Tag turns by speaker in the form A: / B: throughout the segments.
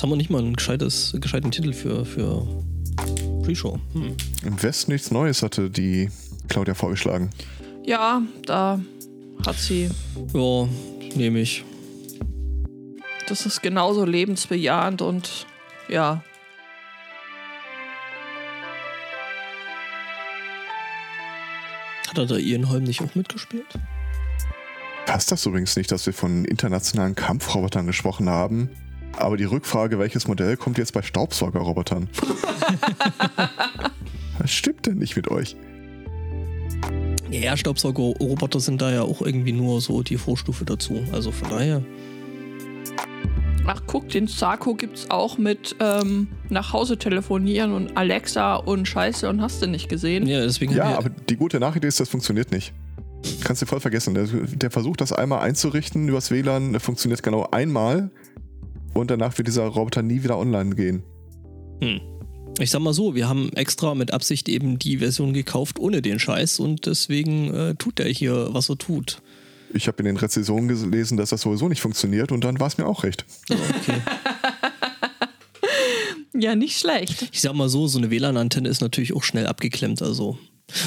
A: Jetzt haben wir nicht mal einen gescheites, gescheiten Titel für, für Pre-Show. Hm.
B: Im Westen nichts Neues hatte die Claudia vorgeschlagen.
C: Ja, da hat sie.
A: Ja, nehme ich.
C: Das ist genauso lebensbejahend und ja.
A: Hat er da Ian Holm nicht auch mitgespielt?
B: Passt das übrigens nicht, dass wir von internationalen Kampfrobotern gesprochen haben? Aber die Rückfrage, welches Modell kommt jetzt bei Staubsaugerrobotern? Was stimmt denn nicht mit euch?
A: Ja, Staubsaugerroboter sind da ja auch irgendwie nur so die Vorstufe dazu. Also von daher.
C: Ach, guck, den Sarko gibt's auch mit ähm, nach Hause telefonieren und Alexa und Scheiße und hast du nicht gesehen.
A: Ja, deswegen
B: Ja, aber die gute Nachricht ist, das funktioniert nicht. Kannst du voll vergessen. Der, der versucht das einmal einzurichten übers WLAN, funktioniert genau einmal und danach wird dieser Roboter nie wieder online gehen.
A: Hm. Ich sag mal so, wir haben extra mit Absicht eben die Version gekauft ohne den Scheiß und deswegen äh, tut er hier, was er tut.
B: Ich habe in den Rezensionen gelesen, dass das sowieso nicht funktioniert und dann war es mir auch recht.
A: Ja, okay.
C: Ja, nicht schlecht.
A: ich sag mal so, so eine WLAN-Antenne ist natürlich auch schnell abgeklemmt, also.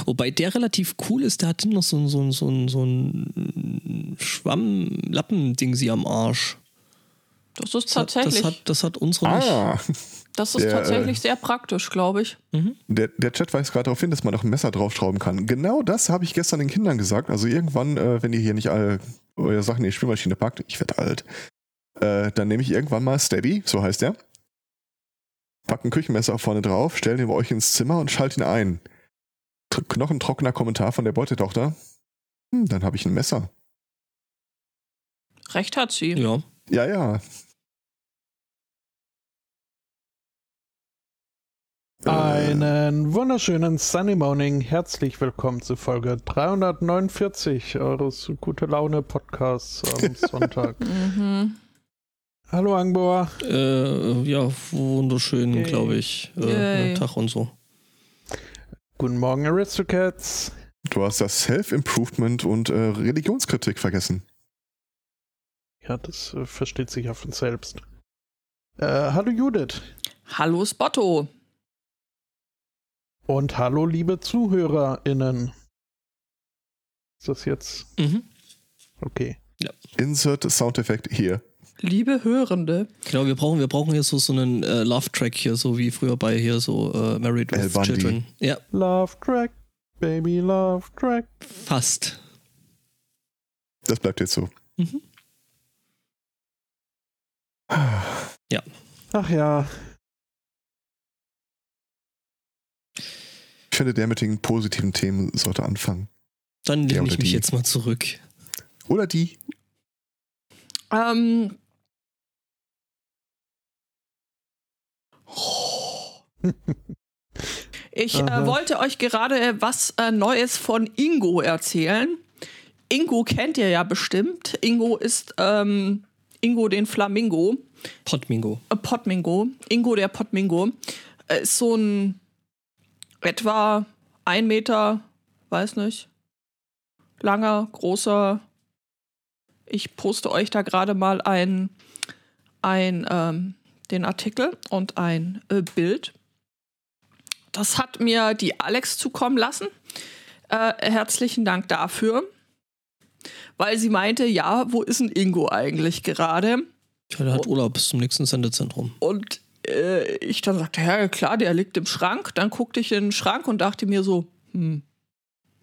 A: Wobei der relativ cool ist, der hat noch so, ein- so, ein- so, ein- so ein Schwamm-Lappen-Ding sie am Arsch.
C: Das ist
A: Das hat,
C: tatsächlich,
A: das hat, das hat unsere nicht.
B: Ah,
C: das ist
B: der,
C: tatsächlich sehr praktisch, glaube ich.
B: der, der Chat weist gerade darauf hin, dass man noch ein Messer draufschrauben kann. Genau das habe ich gestern den Kindern gesagt. Also irgendwann, äh, wenn ihr hier nicht alle eure Sachen in die Spülmaschine packt, ich werde alt, äh, dann nehme ich irgendwann mal Steady, so heißt der, pack ein Küchenmesser vorne drauf, stell den bei euch ins Zimmer und schalt ihn ein. Tr- Knochentrockener Kommentar von der Beutetochter. Hm, dann habe ich ein Messer.
C: Recht hat sie.
A: Ja.
B: Ja, ja.
D: Einen wunderschönen Sunny Morning. Herzlich willkommen zu Folge 349 eures Gute Laune Podcasts am Sonntag.
C: Mhm.
D: Hallo Angbor.
A: Äh, ja, wunderschön,
D: Yay.
A: glaube ich. Äh,
C: Yay.
A: Tag und so.
D: Guten Morgen Aristocats.
B: Du hast das Self-Improvement und äh, Religionskritik vergessen.
D: Ja, das äh, versteht sich ja von selbst. Äh, hallo Judith.
C: Hallo Spotto.
D: Und hallo liebe ZuhörerInnen. Ist das jetzt
A: Mhm.
D: okay?
B: Insert Soundeffekt hier.
C: Liebe Hörende.
A: Genau, wir brauchen, wir brauchen hier so, so einen äh, Love-Track hier, so wie früher bei hier so äh, Married with
B: Bundy.
A: Children. Ja,
D: Love Track, Baby Love Track.
A: fast.
B: Das bleibt jetzt so.
A: Mhm.
D: Ach ja,
B: Ich finde, der mit den positiven Themen sollte anfangen.
A: Dann lehne ich mich
B: die.
A: jetzt mal zurück.
B: Oder die.
C: Ähm. Ich äh, wollte euch gerade was äh, Neues von Ingo erzählen. Ingo kennt ihr ja bestimmt. Ingo ist ähm, Ingo den Flamingo.
A: Potmingo.
C: Äh, Potmingo. Ingo der Potmingo. Äh, ist so ein etwa ein Meter, weiß nicht, langer, großer. Ich poste euch da gerade mal ein, ein ähm, den Artikel und ein äh, Bild. Das hat mir die Alex zukommen lassen. Äh, herzlichen Dank dafür. Weil sie meinte, ja, wo ist denn Ingo eigentlich gerade?
A: Ja, der hat Urlaub bis zum nächsten Sendezentrum.
C: Und äh, ich dann sagte, ja klar, der liegt im Schrank. Dann guckte ich in den Schrank und dachte mir so, hm,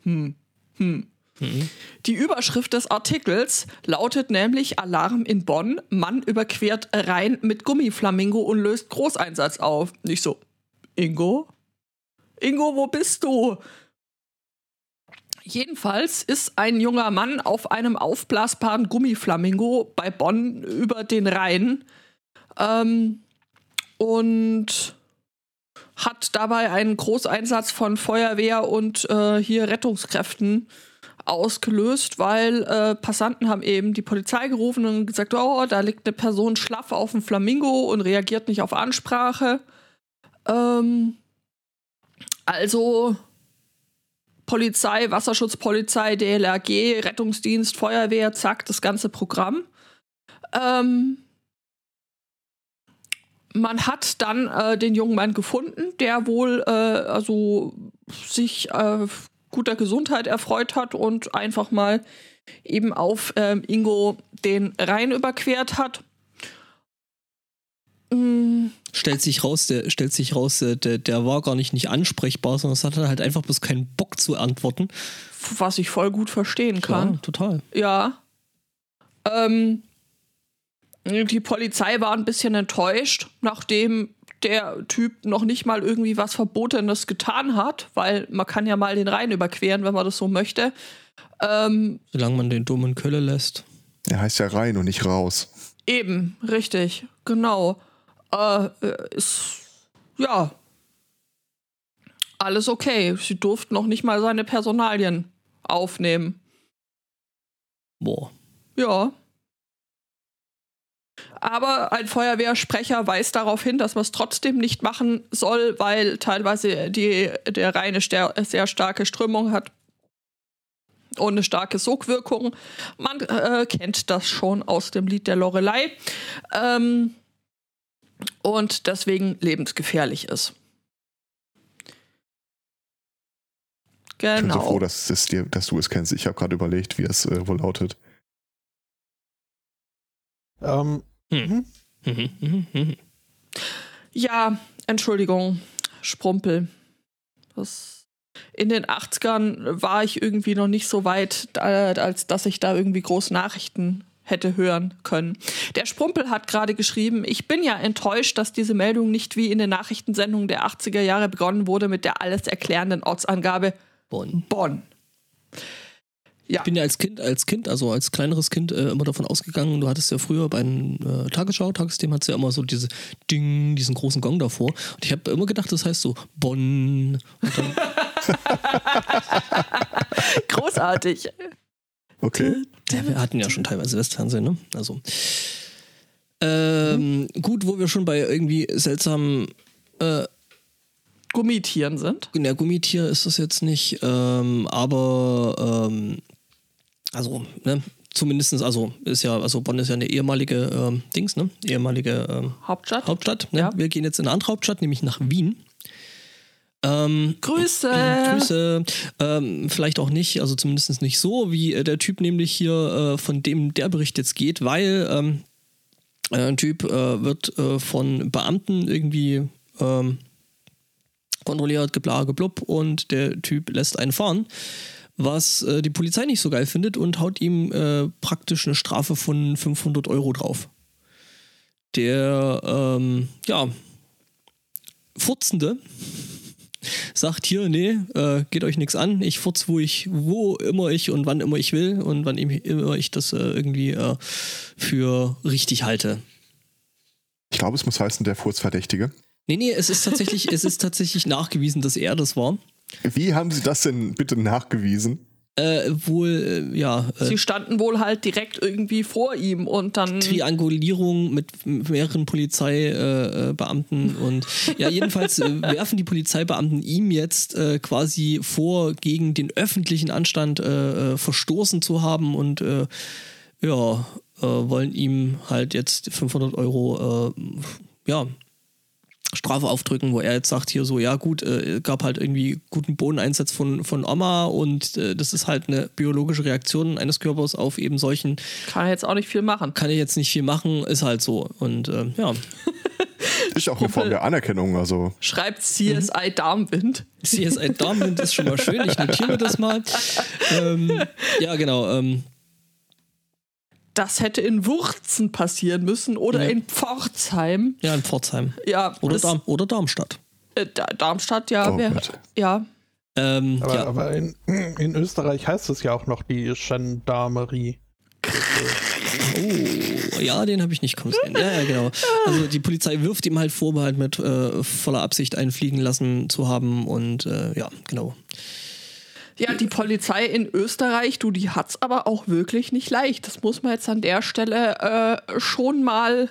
C: hm, hm.
A: Mhm.
C: Die Überschrift des Artikels lautet nämlich Alarm in Bonn. Mann überquert Rhein mit Gummiflamingo und löst Großeinsatz auf. Nicht so, Ingo? Ingo, wo bist du? Jedenfalls ist ein junger Mann auf einem aufblasbaren Gummiflamingo bei Bonn über den Rhein ähm, und hat dabei einen Großeinsatz von Feuerwehr und äh, hier Rettungskräften ausgelöst, weil äh, Passanten haben eben die Polizei gerufen und gesagt, oh, da liegt eine Person schlaff auf dem Flamingo und reagiert nicht auf Ansprache. Ähm, also Polizei, Wasserschutzpolizei, DLRG, Rettungsdienst, Feuerwehr, zack, das ganze Programm. Ähm, man hat dann äh, den jungen Mann gefunden, der wohl äh, also sich äh, guter Gesundheit erfreut hat und einfach mal eben auf ähm, Ingo den Rhein überquert hat.
A: Mm. Stellt sich raus, der, stellt sich raus, der, der war gar nicht nicht ansprechbar, sondern es hatte halt einfach bloß keinen Bock zu antworten.
C: Was ich voll gut verstehen kann.
A: Ja, total.
C: Ja. Ähm, die Polizei war ein bisschen enttäuscht, nachdem der Typ noch nicht mal irgendwie was Verbotenes getan hat, weil man kann ja mal den Rhein überqueren, wenn man das so möchte. Ähm,
A: Solange man den dummen Kölle lässt.
B: Er heißt ja rein und nicht raus.
C: Eben, richtig, genau. Äh, ist, ja, alles okay. Sie durften noch nicht mal seine Personalien aufnehmen.
A: Boah.
C: Ja. Aber ein Feuerwehrsprecher weist darauf hin, dass man es trotzdem nicht machen soll, weil teilweise die, der Rhein sehr starke Strömung hat und eine starke Sogwirkung. Man äh, kennt das schon aus dem Lied der Lorelei. Ähm, und deswegen lebensgefährlich ist.
B: Genau. Ich bin so froh, dass, dass, dir, dass du es kennst. Ich habe gerade überlegt, wie es äh, wohl lautet.
D: Ähm, hm.
C: Mhm. ja, Entschuldigung, Sprumpel. Das in den 80ern war ich irgendwie noch nicht so weit, als dass ich da irgendwie groß Nachrichten hätte hören können. Der Sprumpel hat gerade geschrieben, ich bin ja enttäuscht, dass diese Meldung nicht wie in den Nachrichtensendungen der 80er Jahre begonnen wurde mit der alles erklärenden Ortsangabe
A: Bonn.
C: Bonn.
A: Ja. Ich bin ja als Kind, als Kind, also als kleineres Kind äh, immer davon ausgegangen, du hattest ja früher bei einem äh, Tagesschau, Tagesthema hattest ja immer so diese Ding, diesen großen Gong davor. Und ich habe immer gedacht, das heißt so Bonn.
C: Großartig.
B: Okay.
A: Ja, wir hatten ja schon teilweise Westfernsehen, ne? Also. Ähm, mhm. Gut, wo wir schon bei irgendwie seltsamen äh,
C: Gummitieren sind.
A: Ja, Gummitier ist das jetzt nicht, ähm, aber ähm, also, ne, zumindest, also ist ja, also Bonn ist ja eine ehemalige ähm, Dings, ne? Ehemalige ähm,
C: Hauptstadt.
A: Hauptstadt, ne? Ja. Wir gehen jetzt in eine andere Hauptstadt, nämlich nach Wien.
C: Ähm, Grüße!
A: Grüße. Ähm, vielleicht auch nicht, also zumindest nicht so, wie äh, der Typ nämlich hier, äh, von dem der Bericht jetzt geht, weil ähm, äh, ein Typ äh, wird äh, von Beamten irgendwie ähm, kontrolliert, gebla, geblub und der Typ lässt einen fahren was die Polizei nicht so geil findet und haut ihm praktisch eine Strafe von 500 Euro drauf. Der, ähm, ja, Furzende sagt hier, nee, äh, geht euch nichts an, ich furz, wo ich, wo immer ich und wann immer ich will und wann immer ich das äh, irgendwie äh, für richtig halte.
B: Ich glaube, es muss heißen, der Furzverdächtige.
A: Nee, nee, es ist tatsächlich, es ist tatsächlich nachgewiesen, dass er das war.
B: Wie haben Sie das denn bitte nachgewiesen?
A: Äh, wohl, äh, ja.
C: Äh, Sie standen wohl halt direkt irgendwie vor ihm und dann.
A: Triangulierung mit mehreren Polizeibeamten und ja, jedenfalls äh, werfen die Polizeibeamten ihm jetzt äh, quasi vor, gegen den öffentlichen Anstand verstoßen zu haben und ja, wollen ihm halt jetzt 500 Euro ja, Strafe aufdrücken, wo er jetzt sagt hier so, ja gut, äh, gab halt irgendwie guten Bodeneinsatz von, von Oma und äh, das ist halt eine biologische Reaktion eines Körpers auf eben solchen.
C: Kann er jetzt auch nicht viel machen.
A: Kann er jetzt nicht viel machen, ist halt so. Und äh, ja.
B: ist auch eine Form der Anerkennung, also.
C: Schreibt CSI mhm. Darmwind.
A: CSI Darmwind ist schon mal schön, ich notiere das mal. ähm, ja, genau. Ähm,
C: das hätte in Wurzen passieren müssen oder ja. in Pforzheim.
A: Ja, in Pforzheim.
C: Ja,
A: oder, Darm, oder Darmstadt.
C: Äh, Darmstadt, ja. Oh, wär, ja.
D: Ähm, aber, ja. aber in, in, Österreich heißt es ja auch noch die Gendarmerie.
A: Oh, ja, den habe ich nicht kommen sehen. Ja, ja, genau. Also die Polizei wirft ihm halt vor, halt mit äh, voller Absicht einfliegen lassen zu haben und äh, ja, genau.
C: Ja, die Polizei in Österreich, du, die hat's aber auch wirklich nicht leicht. Das muss man jetzt an der Stelle äh, schon mal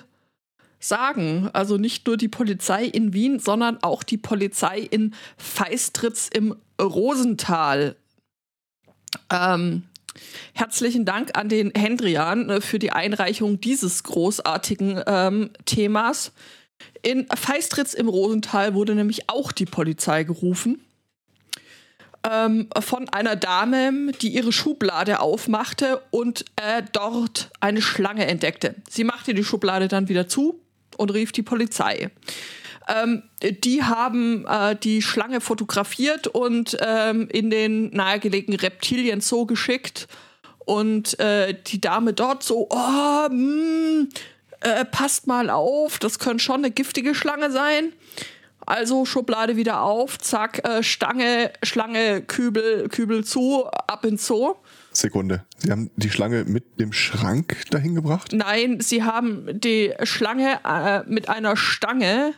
C: sagen. Also nicht nur die Polizei in Wien, sondern auch die Polizei in Feistritz im Rosental. Ähm, herzlichen Dank an den Hendrian äh, für die Einreichung dieses großartigen ähm, Themas. In Feistritz im Rosental wurde nämlich auch die Polizei gerufen. Ähm, von einer Dame, die ihre Schublade aufmachte und äh, dort eine Schlange entdeckte. Sie machte die Schublade dann wieder zu und rief die Polizei. Ähm, die haben äh, die Schlange fotografiert und ähm, in den nahegelegenen Reptilien Zoo geschickt. Und äh, die Dame dort so, oh, mh, hm, äh, passt mal auf, das könnte schon eine giftige Schlange sein. Also Schublade wieder auf, zack, äh, Stange, Schlange, Kübel, Kübel zu, ab ins Zoo.
B: Sekunde. Sie haben die Schlange mit dem Schrank dahin gebracht?
C: Nein, sie haben die Schlange äh, mit einer Stange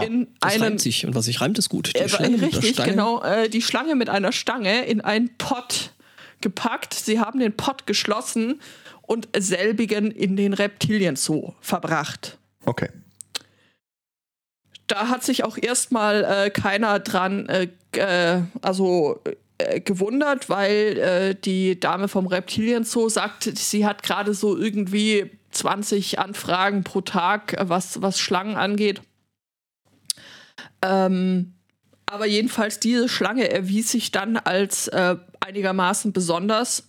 C: in
A: das
C: einen.
A: reimt sich und was sich reimt, ist gut. Die
C: Äh,
A: Schlange mit der
C: richtig, genau. Äh, die Schlange mit einer Stange in einen Pott gepackt. Sie haben den Pott geschlossen und selbigen in den Reptilien-Zoo verbracht.
B: Okay.
C: Da hat sich auch erstmal äh, keiner dran äh, äh, also äh, gewundert, weil äh, die Dame vom Reptilien-Zoo sagt, sie hat gerade so irgendwie 20 Anfragen pro Tag, was, was Schlangen angeht. Ähm, aber jedenfalls diese Schlange erwies sich dann als äh, einigermaßen besonders.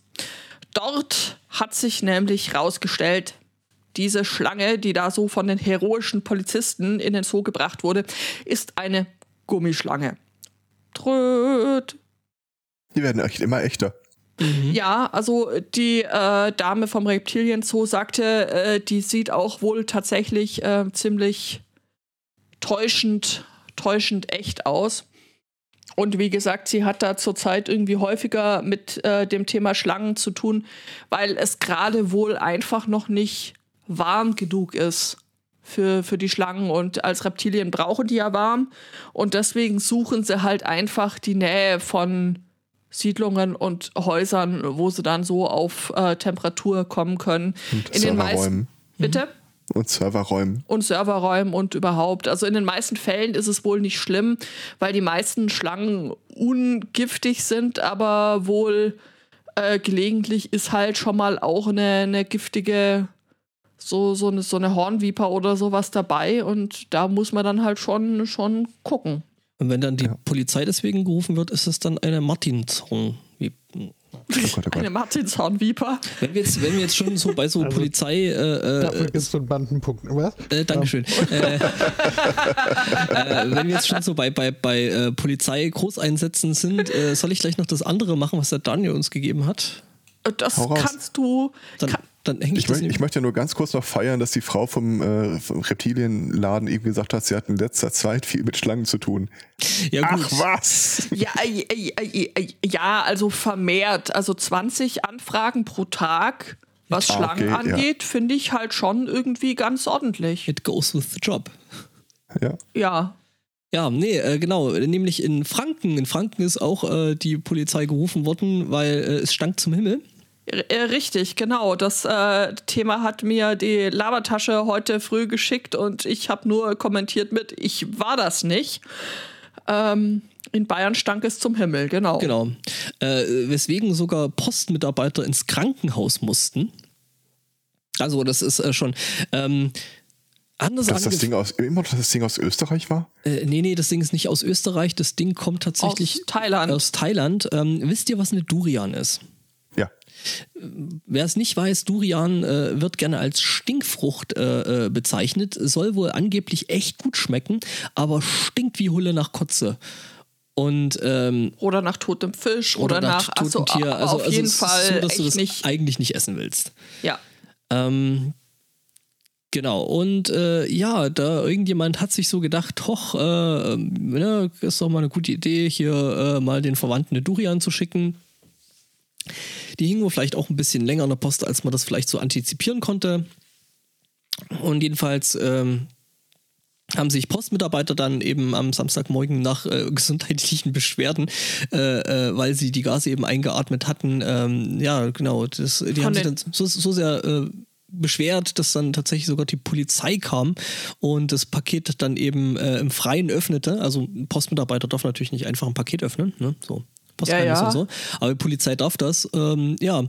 C: Dort hat sich nämlich rausgestellt, diese Schlange, die da so von den heroischen Polizisten in den Zoo gebracht wurde, ist eine Gummischlange. Tröd.
B: Die werden echt immer echter.
A: Mhm.
C: Ja, also die äh, Dame vom Reptilien Zoo sagte, äh, die sieht auch wohl tatsächlich äh, ziemlich täuschend, täuschend echt aus. Und wie gesagt, sie hat da zurzeit irgendwie häufiger mit äh, dem Thema Schlangen zu tun, weil es gerade wohl einfach noch nicht warm genug ist für, für die Schlangen. Und als Reptilien brauchen die ja warm. Und deswegen suchen sie halt einfach die Nähe von Siedlungen und Häusern, wo sie dann so auf äh, Temperatur kommen können.
B: Und
C: In den meisten.
B: Serverräumen.
C: Bitte?
B: Und Serverräumen.
C: und Serverräumen und überhaupt. Also in den meisten Fällen ist es wohl nicht schlimm, weil die meisten Schlangen ungiftig sind, aber wohl äh, gelegentlich ist halt schon mal auch eine, eine giftige, so, so, eine, so eine Hornviper oder sowas dabei und da muss man dann halt schon, schon gucken.
A: Und wenn dann die
B: Ja.
A: Polizei deswegen gerufen wird, ist es dann eine Martinshorn.
B: Oh Gott, oh Gott.
C: Eine Martinshornviper.
A: Wenn wir jetzt, wenn wir jetzt schon so bei so
D: Also,
A: Polizei äh,
D: Dafür
A: äh,
D: gibt es so einen Bandenpunkt. Was?
A: Äh, Dankeschön. Äh, äh, wenn wir jetzt schon so bei, bei, bei äh, Polizei-Großeinsätzen sind, äh, soll ich gleich noch das andere machen, was der Daniel uns gegeben hat?
C: Das kannst du.
A: Dann,
C: Kann,
A: dann hänge ich,
B: Ich,
A: das
B: möcht, ich möchte ja nur ganz kurz noch feiern, dass die Frau vom, äh, vom Reptilienladen eben gesagt hat, sie hat in letzter Zeit viel mit Schlangen zu tun.
A: Ja, gut.
B: was?
C: Ja, äh, äh, äh, ja, also vermehrt. Also 20 Anfragen pro Tag, was
B: Ah,
C: Schlangen
B: okay, ja.
C: angeht, finde ich halt schon irgendwie ganz ordentlich.
A: It goes with the job.
B: Ja.
C: Ja.
A: Ja, nee, äh, genau. Nämlich in Franken. In Franken ist auch äh, die Polizei gerufen worden, weil äh, es stank zum Himmel.
C: Äh, richtig, genau. Das äh, Thema hat mir die Labertasche heute früh geschickt und ich habe nur kommentiert mit, ich war das nicht. Ähm, in Bayern stank es zum Himmel, genau.
A: Genau. Äh, weswegen sogar Postmitarbeiter ins Krankenhaus mussten. Also, das ist äh, schon. Ähm, anders
B: Dass das Ding aus, immer das Ding aus Österreich war?
A: Äh, nee, nee, das Ding ist nicht aus Österreich. Das Ding kommt tatsächlich
C: Aus Thailand.
A: Aus Thailand. Ähm, wisst ihr, was eine Durian ist?
B: Ja.
A: Wer es nicht weiß, Durian äh, wird gerne als Stinkfrucht äh, äh, bezeichnet, soll wohl angeblich echt gut schmecken, aber stinkt wie Hulle nach Kotze. Und ähm,
C: Oder nach totem Fisch oder, nach,
A: totem
C: achso,
A: Tier. Also,
C: auf
A: also
C: jeden
A: es ist
C: Fall
A: so, dass du das
C: nicht.
A: eigentlich nicht essen willst.
C: Ja.
A: Ähm, genau, und äh, ja, da irgendjemand hat sich so gedacht, hoch, äh, ne, ist doch mal eine gute Idee, hier äh, mal den Verwandten eine Durian zu schicken. Die hingen wohl vielleicht auch ein bisschen länger in der Post, als man das vielleicht so antizipieren konnte. Und jedenfalls ähm, haben sich Postmitarbeiter dann eben am Samstagmorgen nach äh, gesundheitlichen Beschwerden, äh, äh, weil sie die Gase eben eingeatmet hatten, ähm, ja, genau, das, die
C: Von
A: haben sich dann so, so sehr äh, beschwert, dass dann tatsächlich sogar die Polizei kam und das Paket dann eben äh, im Freien öffnete. Also ein Postmitarbeiter darf natürlich nicht einfach ein Paket öffnen, ne? so Postgeheimnis
C: Ja, ja.
A: und so. Aber die Polizei darf das. Ähm, ja.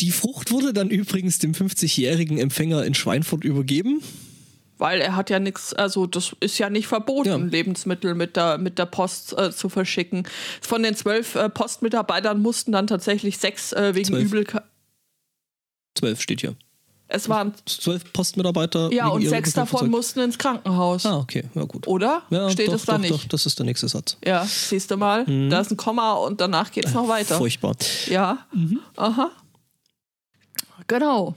A: Die Frucht wurde dann übrigens dem 50-jährigen Empfänger in Schweinfurt übergeben.
C: weil er hat ja nichts, also das ist ja nicht verboten,
A: Ja.
C: Lebensmittel mit der, mit der Post äh, zu verschicken. Von den zwölf äh, Postmitarbeitern mussten dann tatsächlich sechs äh, wegen
A: Zwölf.
C: Übelkeit.
A: Zwölf steht hier.
C: Es waren,
A: Zwölf Postmitarbeiter.
C: ja, und sechs davon mussten ins Krankenhaus.
A: Ah, okay, ja gut.
C: Oder?
A: Ja,
C: Steht
A: doch,
C: es da
A: doch,
C: nicht?
A: Doch, das ist der nächste Satz.
C: Ja, siehst du mal,
A: Mhm.
C: da ist ein Komma und danach geht es noch weiter.
A: Furchtbar.
C: Ja,
A: Mhm.
C: aha. Genau.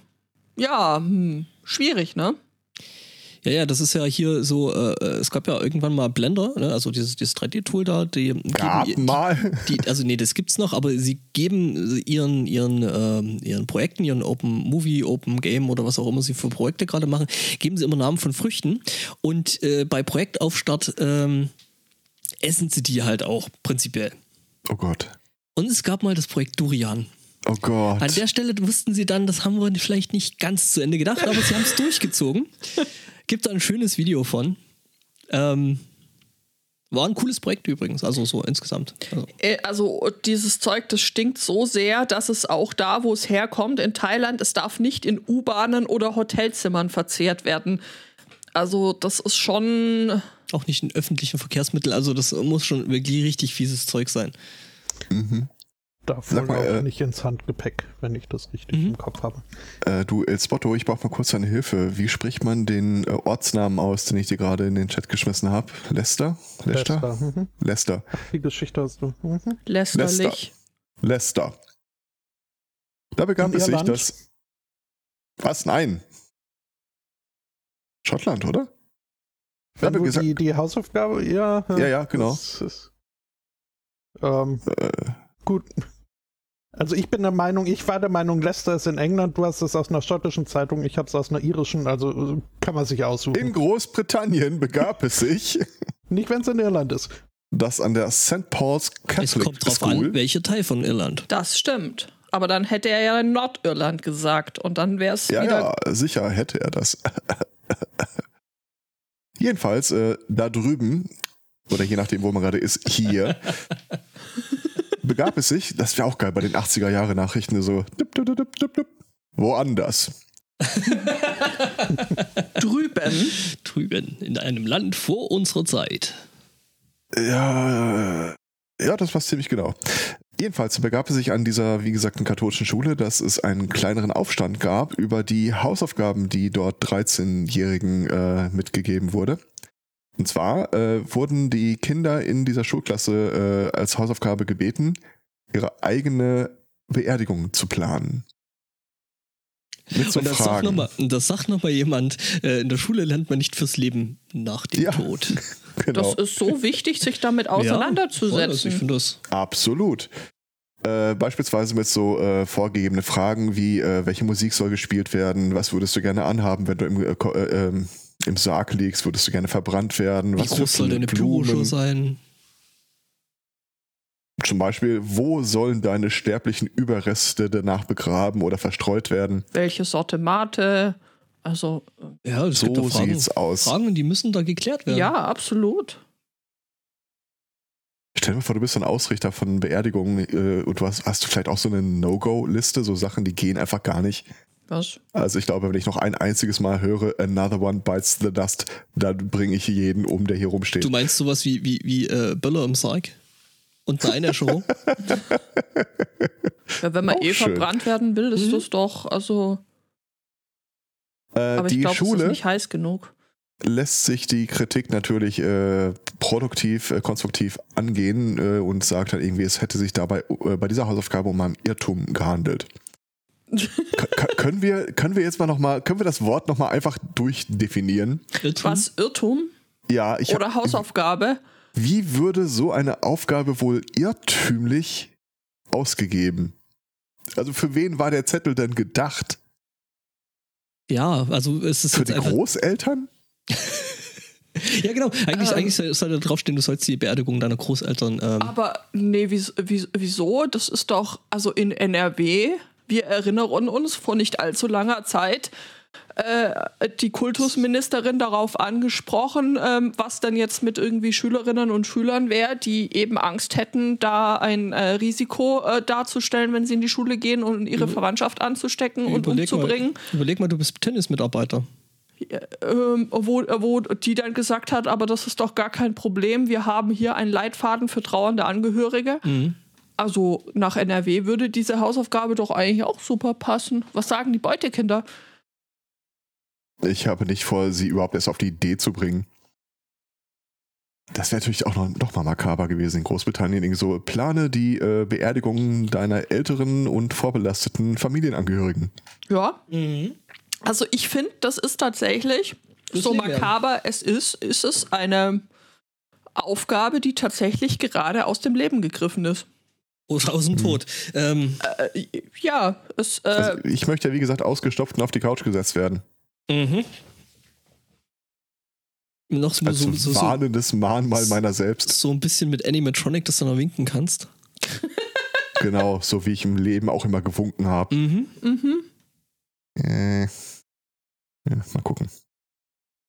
C: Ja, hm. schwierig, ne?
A: Ja, ja, das ist ja hier so, äh, es gab ja irgendwann mal Blender, ne? also dieses, dieses 3D-Tool da, die
B: Gab
A: geben,
B: mal.
A: die, also nee, das gibt's noch, aber sie geben ihren, ihren, ähm, ihren Projekten, ihren Open Movie, Open Game oder was auch immer sie für Projekte gerade machen, geben sie immer Namen von Früchten. Und äh, bei Projektaufstart ähm, essen sie die halt auch prinzipiell.
B: Oh Gott.
A: Und es gab mal das Projekt Durian.
B: Oh Gott.
A: An der Stelle wussten sie dann, das haben wir vielleicht nicht ganz zu Ende gedacht, aber sie haben es durchgezogen. Gibt da ein schönes Video von. Ähm, war ein cooles Projekt übrigens, also so insgesamt. Also,
C: Äh, Also dieses Zeug, das stinkt so sehr, dass es auch da, wo es herkommt, in Thailand, es darf nicht in U-Bahnen oder Hotelzimmern verzehrt werden. Also das ist schon,
A: auch nicht in öffentlichen Verkehrsmitteln, also das muss schon wirklich richtig fieses Zeug sein.
B: Mhm.
D: Darf
B: Sag
D: wohl
B: mal,
D: auch
B: äh,
D: nicht ins Handgepäck, wenn ich das richtig
A: Mhm.
D: im Kopf habe.
B: Äh, du, El Spotto, ich brauche mal kurz deine Hilfe. Wie spricht man den äh, Ortsnamen aus, den ich dir gerade in den Chat geschmissen habe? Lester? Lester?
D: Leicester. Mhm.
B: Lester.
D: Die Geschichte hast du. Mhm.
C: lästerlich.
B: Lester. Da begab es sich,
D: Irland?
B: dass. Was? Nein. Schottland, oder? Wie
D: du
B: gesagt-
D: die, die Hausaufgabe, ja.
B: Ja, ja, genau.
D: das ist- ähm,
B: Äh,
D: gut. Also ich bin der Meinung, ich war der Meinung, Leicester ist in England, du hast es aus einer schottischen Zeitung, ich habe es aus einer irischen, also äh, kann man sich aussuchen.
B: in Großbritannien begab es sich,
D: Nicht, wenn es in Irland ist.
B: dass an der St. Paul's
A: Es
B: Catholic
A: kommt drauf
B: School
A: an, welcher Teil von Irland.
C: Das stimmt. Aber dann hätte er ja Nordirland gesagt und dann wäre es
B: Ja,
C: wieder.
B: ja, sicher hätte er das. Jedenfalls, äh, da drüben, oder je nachdem, wo man gerade ist, hier, begab es sich, das wäre auch geil bei den 80er-Jahre-Nachrichten, so, dup, dup, dup, woanders.
C: drüben.
A: Drüben, in einem Land vor unserer Zeit.
B: Ja, ja, das war ziemlich genau. Jedenfalls begab es sich an dieser, wie gesagt, katholischen Schule, dass es einen kleineren Aufstand gab über die Hausaufgaben, die dort 13-Jährigen äh, mitgegeben wurde. Und zwar äh, wurden die Kinder in dieser Schulklasse äh, als Hausaufgabe gebeten, ihre eigene Beerdigung zu planen. Mit so
A: und das sagt
B: Fragen.
A: nochmal noch mal jemand, äh, in der Schule lernt man nicht fürs Leben nach dem
B: Ja.
A: Tod.
B: Genau.
C: Das ist so wichtig, sich damit
A: Ja, voll, also ich
C: auseinanderzusetzen.
A: finde das.
B: Absolut. Äh, beispielsweise mit so äh, vorgegebene Fragen wie, äh, welche Musik soll gespielt werden, was würdest du gerne anhaben, wenn du im, im Sarg liegst, würdest du gerne verbrannt werden,
A: Wie
B: was
A: groß soll deine Pyroshow
B: Blumen,
A: sein?
B: zum Beispiel, wo sollen deine sterblichen Überreste danach begraben oder verstreut werden?
C: Welche Sorte Mate? Also, äh,
A: Ja, es gibt
B: So
A: Fragen,
B: sieht's aus.
A: Fragen, die müssen da geklärt werden.
C: ja, absolut.
B: Stell dir mal vor, du bist ein Ausrichter von Beerdigungen äh, und du hast, hast du vielleicht auch so eine No-Go-Liste, so Sachen, die gehen einfach gar nicht.
C: Was?
B: Also ich glaube, wenn ich noch ein einziges Mal höre, Another One Bites the Dust, dann bringe ich jeden um, der hier rumsteht.
A: Du meinst sowas wie, wie, wie äh, Böller im Sarg? Und eine Einäscherung?
C: Ja, wenn man
B: Auch
C: eh
B: schön.
C: verbrannt werden will, ist
A: Mhm.
C: das doch, also,
B: Äh,
C: aber ich
B: die
C: glaube, es ist
B: Schule
C: nicht heiß genug.
B: lässt sich die Kritik natürlich äh, produktiv, äh, konstruktiv angehen äh, und sagt dann irgendwie, es hätte sich dabei äh, bei dieser Hausaufgabe um einen Irrtum gehandelt. Können wir können wir jetzt mal noch mal können wir das Wort noch mal einfach durchdefinieren?
A: Irrtum?
C: Was, Irrtum
B: Ja, ich
C: oder Hausaufgabe?
B: Wie würde so eine Aufgabe wohl irrtümlich ausgegeben? Also für wen war der Zettel denn gedacht?
A: Ja, also es ist
B: Für die. Großeltern?
A: Ja, genau. Eigentlich,
C: Ähm.
A: eigentlich soll, soll da draufstehen, du sollst die Beerdigung deiner Großeltern. Ähm,
C: Aber nee, wies- wies- wieso? Das ist doch, also in NRW, wir erinnern uns vor nicht allzu langer Zeit, äh, die Kultusministerin darauf angesprochen, ähm, was denn jetzt mit irgendwie Schülerinnen und Schülern wäre, die eben Angst hätten, da ein äh, Risiko äh, darzustellen, wenn sie in die Schule gehen und ihre Verwandtschaft anzustecken und
A: überleg, mal,
C: umzubringen.
A: überleg mal, du bist Tennismitarbeiter.
C: ähm, wo, wo die dann gesagt hat, aber das ist doch gar kein Problem. Wir haben hier einen Leitfaden für trauernde Angehörige.
A: Mhm.
C: Also nach NRW würde diese Hausaufgabe doch eigentlich auch super passen. Was sagen die Beutekinder?
B: Ich habe nicht vor, sie überhaupt erst auf die Idee zu bringen. Das wäre natürlich auch noch, noch mal makaber gewesen in Großbritannien. Irgendwie so, plane die äh, Beerdigung deiner älteren und vorbelasteten Familienangehörigen.
C: Ja.
A: Mhm.
C: Also ich finde, das ist tatsächlich,
A: Das
C: so makaber es ist, ist es eine Aufgabe, die tatsächlich gerade aus dem Leben gegriffen ist.
A: Oder aus dem Tod. Ähm,
C: Äh, ja, es, äh,
B: Also ich möchte ja, wie gesagt, ausgestopft und auf die Couch gesetzt werden.
A: mhm. Noch so,
B: Als
A: so, so, so,
B: warnendes Mahnmal meiner selbst.
A: so ein bisschen mit Animatronic, dass du noch winken kannst.
B: Genau, so wie ich im Leben auch immer gewunken habe.
A: Mhm.
C: mhm.
B: Äh, ja, mal gucken.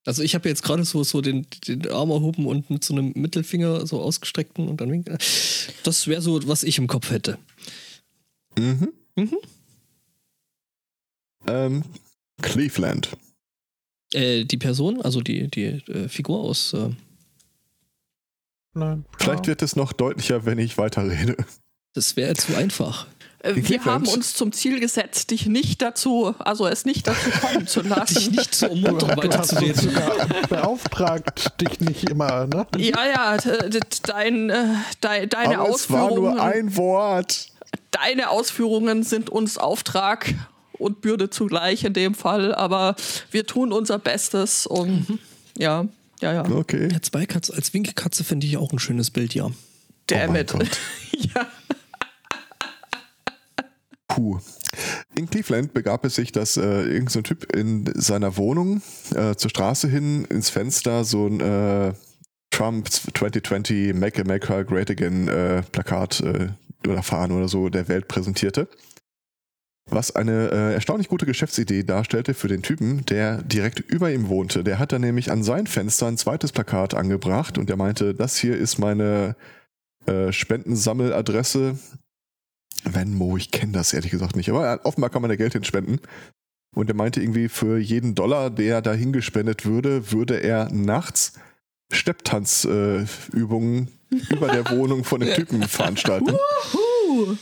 A: Also ich habe jetzt gerade so, so den, den Arm erhoben und mit so einem Mittelfinger so ausgestreckten und dann winken. Das wäre so, was ich im Kopf hätte.
B: Mhm.
A: Mhm.
B: Ähm, Cleveland.
A: Äh, die Person, also die, die äh, Figur aus. Äh,
D: Nein.
B: Vielleicht wird es noch deutlicher, wenn ich weiterrede.
A: das wäre zu einfach.
C: Äh, Wir haben uns zum Ziel gesetzt, dich nicht dazu, also es nicht dazu kommen zu
A: Dich
C: lassen.
A: nicht zu ermuntern, weiterzureden.
D: sogar beauftragt dich nicht immer, ne?
C: Ja, ja, dein, äh, dei- deine
B: Aber es war
C: Ausführungen,
B: nur ein Wort.
C: deine Ausführungen sind uns Auftrag und Bürde zugleich in dem Fall, aber wir tun unser Bestes und
A: Mhm.
C: ja, ja, ja.
B: Okay.
A: Ja, Zweikatze als Winkelkatze finde ich auch ein schönes Bild, ja.
C: Damn
B: mein
C: it. Ja.
B: Puh. In Cleveland begab es sich, dass äh, irgendein so Typ in seiner Wohnung äh, zur Straße hin ins Fenster so ein äh, Trump 2020 Make America Great Again äh, Plakat äh, oder Fahne oder so der Welt präsentierte. Was eine äh, erstaunlich gute Geschäftsidee darstellte für den Typen, der direkt über ihm wohnte. Der hat dann nämlich an sein Fenster ein zweites Plakat angebracht und der meinte, das hier ist meine äh, Spendensammeladresse. Venmo, ich kenne das ehrlich gesagt nicht, aber äh, offenbar kann man da Geld hinspenden. Und er meinte irgendwie, für jeden Dollar, der dahin gespendet würde, würde er nachts Stepptanzübungen äh, über der Wohnung von dem Typen veranstalten.
C: Huh.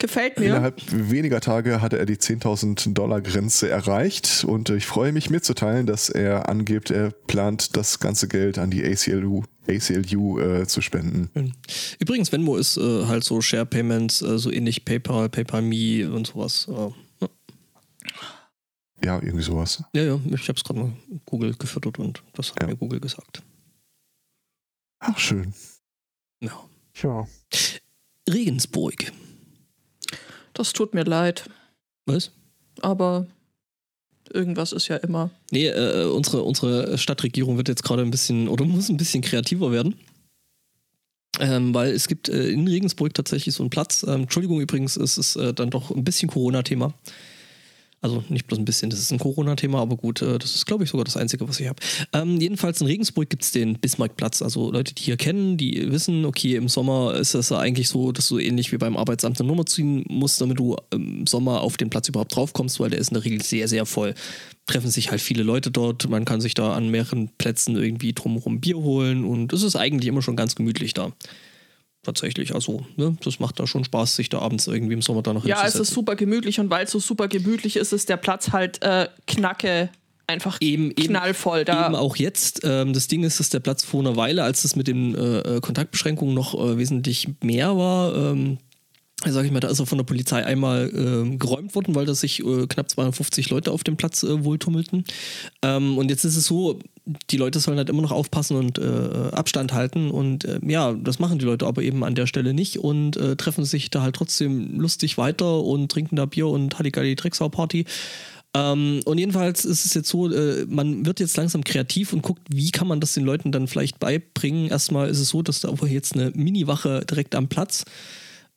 C: Gefällt mir.
B: Innerhalb weniger Tage hatte er die 10.000 Dollar Grenze erreicht und ich freue mich mitzuteilen, dass er angibt, er plant das ganze Geld an die ACLU, ACLU äh, zu spenden.
A: Übrigens, Venmo ist äh, halt so Share Payments, äh, so ähnlich PayPal, PayPal.me und sowas. Äh, ja.
B: Ja, irgendwie sowas.
A: ja, ja, ich habe es gerade mal Google gefüttert und das hat
B: Ja.
A: mir Google gesagt.
B: Ach, schön.
A: Ja.
D: Tja.
A: Regensburg.
C: Das tut mir leid,
A: Was?
C: aber irgendwas ist ja immer.
A: Nee, äh, unsere, unsere Stadtregierung wird jetzt gerade ein bisschen oder muss ein bisschen kreativer werden. Ähm, weil es gibt äh, in Regensburg tatsächlich so einen Platz. Ähm, Entschuldigung übrigens, es ist äh, dann doch ein bisschen Corona-Thema. Also nicht bloß ein bisschen, das ist ein Corona-Thema, aber gut, äh, das ist, glaube ich, sogar das Einzige, was ich habe. Ähm, jedenfalls in Regensburg gibt es den Bismarckplatz. Also Leute, die hier kennen, die wissen, okay, im Sommer ist das ja eigentlich so, dass du ähnlich wie beim Arbeitsamt eine Nummer ziehen musst, damit du im Sommer auf den Platz überhaupt draufkommst, weil der ist in der Regel sehr, sehr voll. Treffen sich halt viele Leute dort, man kann sich da an mehreren Plätzen irgendwie drumherum Bier holen und es ist eigentlich immer schon ganz gemütlich da. Tatsächlich, also, ne, das macht da schon Spaß, sich da abends irgendwie im Sommer da noch
C: Ja, es ist super gemütlich und weil es so super gemütlich ist, ist der Platz halt äh, knacke einfach
A: Eben, eben,
C: knallvoll. Da
A: Eben auch jetzt. Ähm, das Ding ist, dass der Platz vor einer Weile, als es mit den äh, äh, Kontaktbeschränkungen noch äh, wesentlich mehr war, ähm, sag ich mal, da ist er von der Polizei einmal ähm, geräumt worden, weil da sich äh, knapp 250 Leute auf dem Platz äh, wohl tummelten. Ähm, und jetzt ist es so, die Leute sollen halt immer noch aufpassen und äh, Abstand halten. Und äh, ja, das machen die Leute aber eben an der Stelle nicht und äh, treffen sich da halt trotzdem lustig weiter und trinken da Bier und Halligalli Drecksau-Party. Ähm, und jedenfalls ist es jetzt so, äh, man wird jetzt langsam kreativ und guckt, wie kann man das den Leuten dann vielleicht beibringen. Erstmal ist es so, dass da jetzt eine Mini-Wache direkt am Platz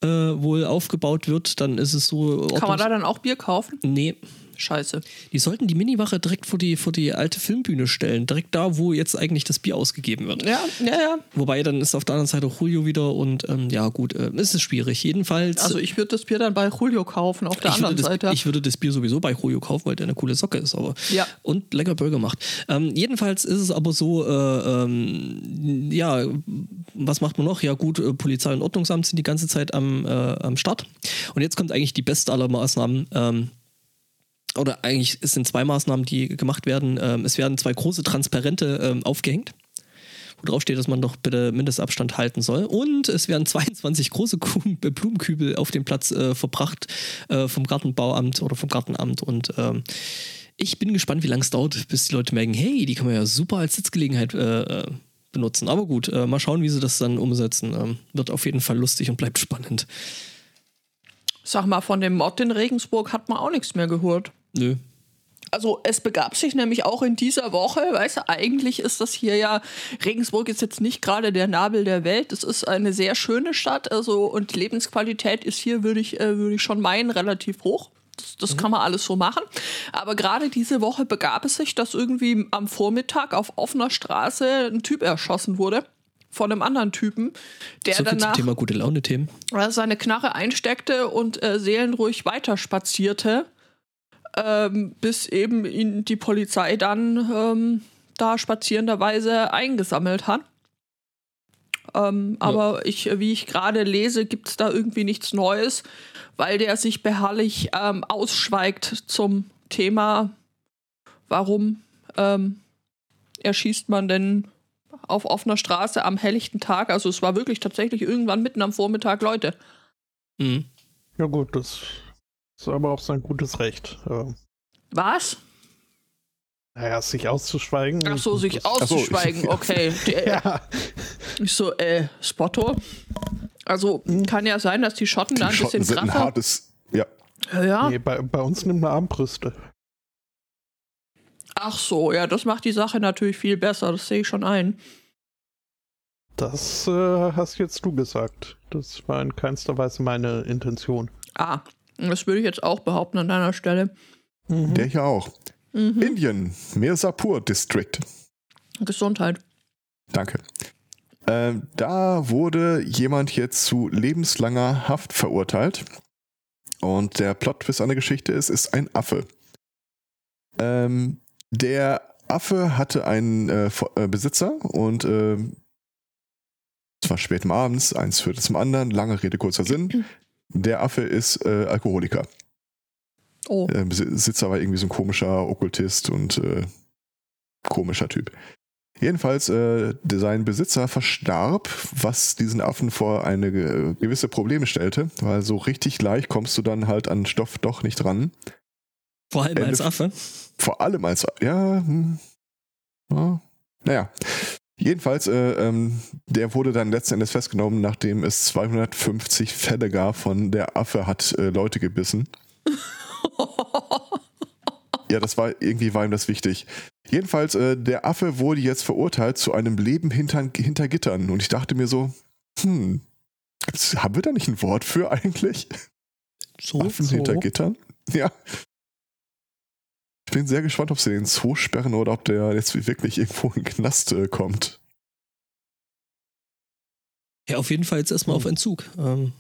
A: äh, wohl aufgebaut wird. Dann ist es so.
C: kann man da dann auch Bier kaufen?
A: Nee,
C: Scheiße.
A: Die sollten die Miniwache direkt vor die, vor die alte Filmbühne stellen. Direkt da, wo jetzt eigentlich das Bier ausgegeben wird.
C: Ja, ja, ja.
A: Wobei dann ist auf der anderen Seite Julio wieder und ähm, ja, gut, äh, es ist schwierig. Jedenfalls.
C: Also ich würde das Bier dann bei Julio kaufen, auf der
A: ich
C: anderen
A: das,
C: Seite.
A: ich würde das Bier sowieso bei Julio kaufen, weil der eine coole Socke ist, aber
C: Ja.
A: und lecker Burger macht. Ähm, jedenfalls ist es aber so, äh, ähm, ja, was macht man noch? Ja gut, äh, Polizei und Ordnungsamt sind die ganze Zeit am, äh, am Start. Und jetzt kommt eigentlich die beste aller Maßnahmen. Oder eigentlich es sind zwei Maßnahmen, die gemacht werden. Ähm, es werden zwei große Transparente ähm, aufgehängt, wo drauf steht, dass man doch bitte Mindestabstand halten soll. Und es werden 22 große Kuh- äh, Blumenkübel auf den Platz äh, verbracht äh, vom Gartenbauamt oder vom Gartenamt. Und ähm, ich bin gespannt, wie lange es dauert, bis die Leute merken, hey, die kann man ja super als Sitzgelegenheit äh, äh, benutzen. Aber gut, äh, mal schauen, wie sie das dann umsetzen. Ähm, wird auf jeden Fall lustig und bleibt spannend.
C: Sag mal, von dem Mod in Regensburg hat man auch nichts mehr gehört.
A: Nö.
C: Also es begab sich nämlich auch in dieser Woche, weißt du, eigentlich ist das hier ja, Regensburg ist jetzt nicht gerade der Nabel der Welt, es ist eine sehr schöne Stadt, also und die Lebensqualität ist hier, würde ich, äh, würde ich schon meinen, relativ hoch. Das, das kann man alles so machen. Aber gerade diese Woche begab es sich, dass irgendwie am Vormittag auf offener Straße ein Typ erschossen wurde von einem anderen Typen, der
A: So
C: danach
A: Thema gute Laune-Themen.
C: äh, seine Knarre einsteckte und äh, seelenruhig weiterspazierte, ähm, bis eben ihn die Polizei dann ähm, da spazierenderweise eingesammelt hat. Ähm, Aber ich, wie ich gerade lese, gibt es da irgendwie nichts Neues, weil der sich beharrlich ähm, ausschweigt zum Thema, warum ähm, erschießt man denn auf offener Straße am helllichten Tag. Also es war wirklich tatsächlich irgendwann mitten am Vormittag Leute.
A: Mhm.
D: Ja gut, das ist aber auch sein gutes Recht.
C: Was?
D: naja, sich auszuschweigen.
C: Ach so, sich auszuschweigen, okay. Der,
D: Ja,
C: Ich so, äh, Spotto? Also kann ja sein, dass die Schotten da
B: Die
C: ein
B: Schotten
C: bisschen
B: sind ein
C: krasser.
B: hartes. Ja,
C: Ja, ja.
D: nee, bei, bei uns nimmt man Armbrüste.
C: Ach so, ja, das macht die Sache natürlich viel besser, das sehe ich schon ein.
D: Das äh, hast jetzt du gesagt. Das war in keinster Weise meine Intention.
C: Ah, das würde ich jetzt auch behaupten an deiner Stelle.
D: Mhm.
B: der hier auch.
C: Mhm.
B: Indien, Mirzapur District.
C: Gesundheit.
B: Danke. Ähm, da wurde jemand jetzt zu lebenslanger Haft verurteilt. Und der Plot-Twist an der Geschichte ist, ist ein Affe. Ähm, der Affe hatte einen äh, äh, Besitzer und ähm, es war spät abends, eins führte zum anderen, lange Rede, kurzer Sinn. Der Affe ist äh, Alkoholiker.
C: Oh,
B: Der Besitzer war irgendwie so ein komischer Okkultist und äh, komischer Typ. Jedenfalls, äh, der- sein Besitzer verstarb, was diesen Affen vor eine ge- gewisse Probleme stellte, weil so richtig leicht kommst du dann halt an Stoff doch nicht ran.
A: Vor allem
B: Ende-
A: als Affe.
B: Vor allem als, ja, hm, ja naja. Jedenfalls, äh, ähm, der wurde dann letzten Endes festgenommen, nachdem es 250 Fälle gab von der Affe hat äh, Leute gebissen. Ja, das war irgendwie war ihm das wichtig. Jedenfalls, äh, der Affe wurde jetzt verurteilt zu einem Leben hinter, hinter Gittern. Und ich dachte mir so, hm, haben wir da nicht ein Wort für eigentlich?
A: So,
B: Affen
A: so.
B: hinter Gittern? Ja. Ich bin sehr gespannt, ob sie den Zoo sperren oder ob der jetzt wirklich irgendwo in den Knast äh, kommt.
A: Ja, auf jeden Fall jetzt erstmal auf Entzug. Ähm,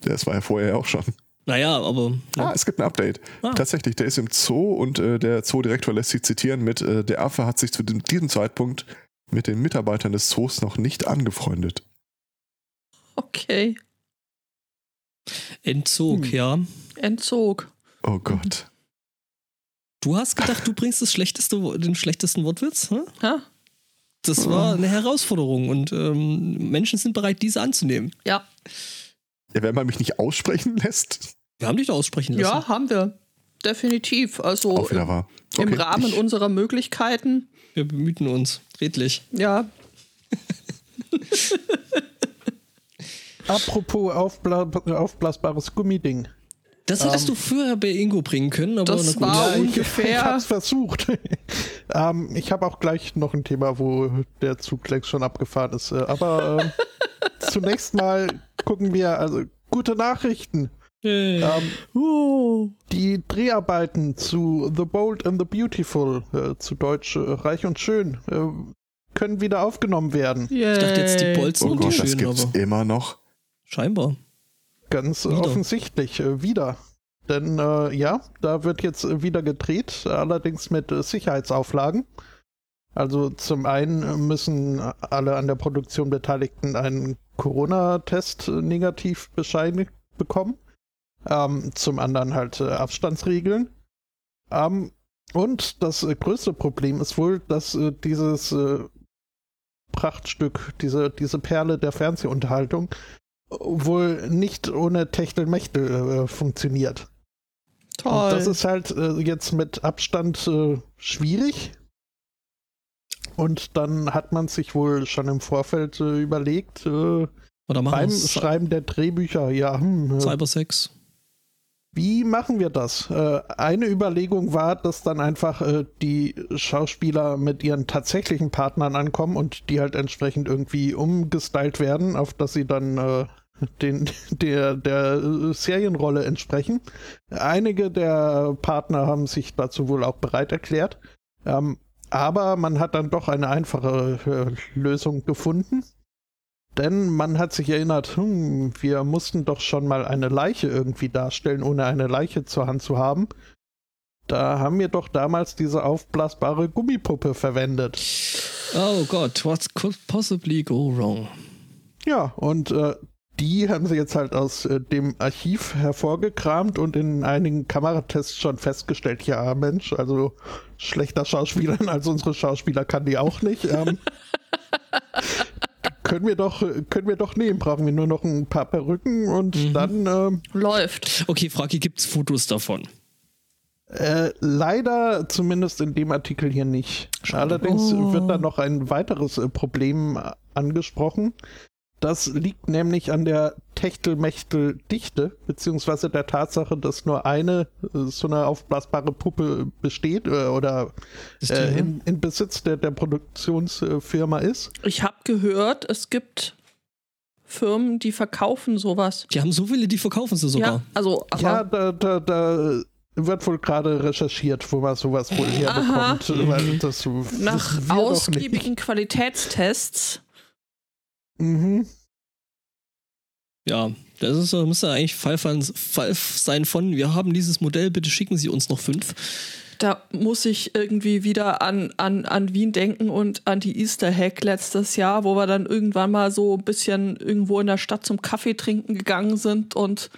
B: Das war ja vorher auch schon.
A: naja, aber.
B: Ah, es gibt ein Update.
A: Ah.
B: Tatsächlich, der ist im Zoo und äh, der Zoodirektor lässt sich zitieren mit, äh, der Affe hat sich zu dem, diesem Zeitpunkt mit den Mitarbeitern des Zoos noch nicht angefreundet.
C: okay.
A: Entzug,
D: Hm.
A: ja.
C: Entzog.
B: Oh Gott.
A: Du hast gedacht, du bringst das schlechteste, den schlechtesten Wortwitz? Hm?
C: Ja?
A: Das war eine Herausforderung und ähm, Menschen sind bereit, diese anzunehmen.
C: Ja.
B: Ja, wenn man mich nicht aussprechen lässt,
A: Wir haben dich da aussprechen lassen.
C: Ja, haben wir. Definitiv. Also
B: auch wieder wahr.
C: im
B: Okay,
C: Rahmen
B: ich,
C: unserer Möglichkeiten.
A: Wir bemühten uns. Redlich.
C: Ja.
D: Apropos aufbla aufblasbares Gummiding.
A: Das hättest
D: Ähm,
A: du früher bei Ingo bringen können, aber
C: Das war-
D: ich,
C: ungefähr-
D: Ich hab's versucht. ähm, ich habe auch gleich noch ein Thema, wo der Zug längst schon abgefahren ist. Äh, Aber ähm, zunächst mal gucken wir, also gute Nachrichten. Ähm,
C: Uh.
D: die Dreharbeiten zu The Bold and the Beautiful, äh, zu Deutsch äh, Reich und Schön, äh, können wieder aufgenommen werden.
C: Ich
A: Ich dachte jetzt die Bolzen
B: Oh
A: und die
B: Gott, das gibt's
A: aber
B: immer noch.
A: scheinbar.
D: Ganz
A: Wieder.
D: offensichtlich äh, wieder. Denn äh, ja, da wird jetzt wieder gedreht, allerdings mit äh, Sicherheitsauflagen. Also zum einen müssen alle an der Produktion Beteiligten einen Corona-Test äh, negativ bescheinigt bekommen. Ähm, zum anderen halt äh, Abstandsregeln. Ähm, und das äh, größte Problem ist wohl, dass äh, dieses Prachtstück, diese, diese Perle der Fernsehunterhaltung wohl nicht ohne Techtelmechtel äh, funktioniert. Und
C: Toll.
D: das ist halt äh, jetzt mit Abstand äh, schwierig. Und dann hat man sich wohl schon im Vorfeld äh, überlegt, äh, beim Schreiben der Drehbücher, ja, hm, äh,
A: Cybersex.
D: wie machen wir das? Äh, eine Überlegung war, dass dann einfach äh, die Schauspieler mit ihren tatsächlichen Partnern ankommen und die halt entsprechend irgendwie umgestylt werden, auf dass sie dann äh, den, der, der Serienrolle entsprechen. Einige der Partner haben sich dazu wohl auch bereit erklärt. Ähm, aber man hat dann doch eine einfache äh, Lösung gefunden. Denn man hat sich erinnert, hm, wir mussten doch schon mal eine Leiche irgendwie darstellen, ohne eine Leiche zur Hand zu haben. Da haben wir doch damals diese aufblasbare Gummipuppe verwendet.
A: Oh Gott, what could possibly go wrong?
D: Ja, und äh, die haben sie jetzt halt aus äh, dem Archiv hervorgekramt und in einigen Kameratests schon festgestellt, ja Mensch, also schlechter Schauspielern als unsere Schauspieler kann die auch nicht. Ähm, können wir doch, können wir doch nehmen, brauchen wir nur noch ein paar Perücken und
A: Mhm.
D: dann ähm,
C: Läuft.
A: Okay, Fragi, gibt's Fotos davon?
D: Äh, leider zumindest in dem Artikel hier nicht. Allerdings
C: Oh.
D: wird da noch ein weiteres äh, Problem äh, angesprochen. Das liegt nämlich an der Techtelmechtel-Dichte, beziehungsweise der Tatsache, dass nur eine äh, so eine aufblasbare Puppe besteht äh, oder äh, in, in Besitz der, der Produktionsfirma ist.
C: Ich habe gehört, es gibt Firmen, die verkaufen sowas.
A: Die haben so viele, die verkaufen sie sogar.
C: Ja, also, aber
D: Ja, da, da, da wird wohl gerade recherchiert, wo man sowas wohl herbekommt. Weil das
C: nach
D: wissen wir doch nicht.
C: ausgiebigen Qualitätstests.
D: Mhm.
A: Ja, das ist, müsste eigentlich Fall, von, Fall sein von, wir haben dieses Modell, bitte schicken Sie uns noch fünf.
C: Da muss ich irgendwie wieder an, an, an Wien denken und an die Easter Hack letztes Jahr, wo wir dann irgendwann mal so ein bisschen irgendwo in der Stadt zum Kaffee trinken gegangen sind und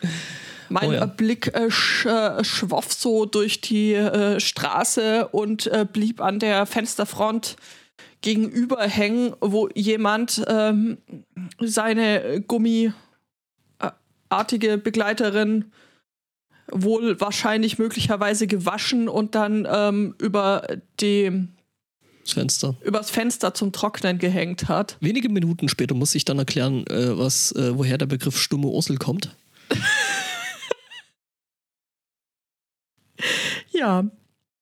C: mein
A: Oh ja.
C: Blick äh, sch, äh, schwoff so durch die äh, Straße und äh, blieb an der Fensterfront gegenüber hängen, wo jemand ähm, seine gummiartige Begleiterin wohl wahrscheinlich möglicherweise gewaschen und dann ähm, über die,
A: Das Fenster.
C: übers Fenster zum Trocknen gehängt hat.
A: Wenige Minuten später muss ich dann erklären, äh, was, äh, woher der Begriff stumme Ursel kommt.
C: Ja,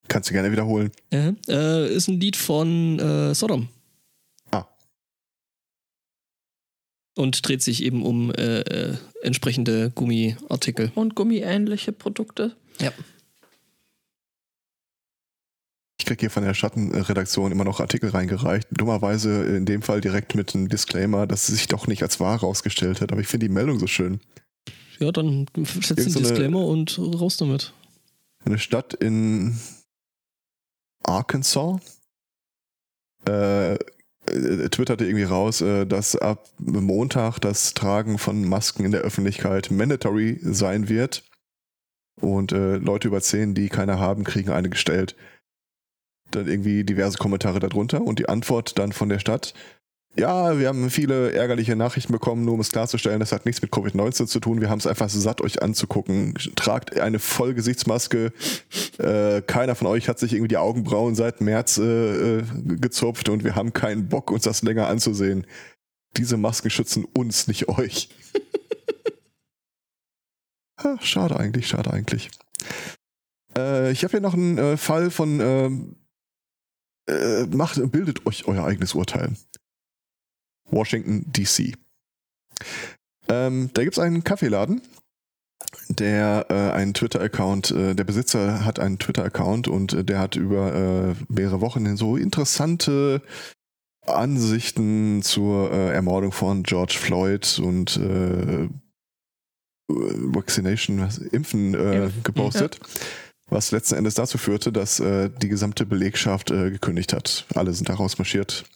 B: Kannst du gerne wiederholen.
A: Äh, äh, ist ein Lied von äh, Sodom.
B: Ah.
A: Und dreht sich eben um äh, äh, entsprechende Gummiartikel.
C: und gummiähnliche Produkte.
A: Ja.
B: Ich kriege hier von der Schattenredaktion immer noch Artikel reingereicht. Dummerweise in dem Fall direkt mit einem Disclaimer, dass es sich doch nicht als wahr herausgestellt hat. Aber ich finde die Meldung so schön.
A: Ja, dann setzt
B: Irgend
A: den Disclaimer und raus damit.
B: Eine Stadt in Arkansas äh, äh, twitterte irgendwie raus, äh, dass ab Montag das Tragen von Masken in der Öffentlichkeit mandatory sein wird. Und äh, Leute über 10, die keine haben, kriegen eine gestellt. Dann irgendwie diverse Kommentare darunter und die Antwort dann von der Stadt. Ja, wir haben viele ärgerliche Nachrichten bekommen, nur um es klarzustellen, das hat nichts mit Covid-19 zu tun. Wir haben es einfach satt, euch anzugucken. Tragt eine Vollgesichtsmaske. Äh, keiner von euch hat sich irgendwie die Augenbrauen seit März äh, äh, gezupft und wir haben keinen Bock, uns das länger anzusehen. Diese Masken schützen uns, nicht euch. ha, schade eigentlich, schade eigentlich. Äh, ich habe hier noch einen äh, Fall von ähm, äh, macht, bildet euch euer eigenes Urteil. Washington, D.C. Ähm, da gibt es einen Kaffeeladen, der äh, einen Twitter-Account, äh, der Besitzer hat einen Twitter-Account und äh, der hat über äh, mehrere Wochen so interessante Ansichten zur äh, Ermordung von George Floyd und äh, Vaccination, was, Impfen äh, gepostet. Was letzten Endes dazu führte, dass die gesamte Belegschaft gekündigt hat. Alle sind da rausmarschiert.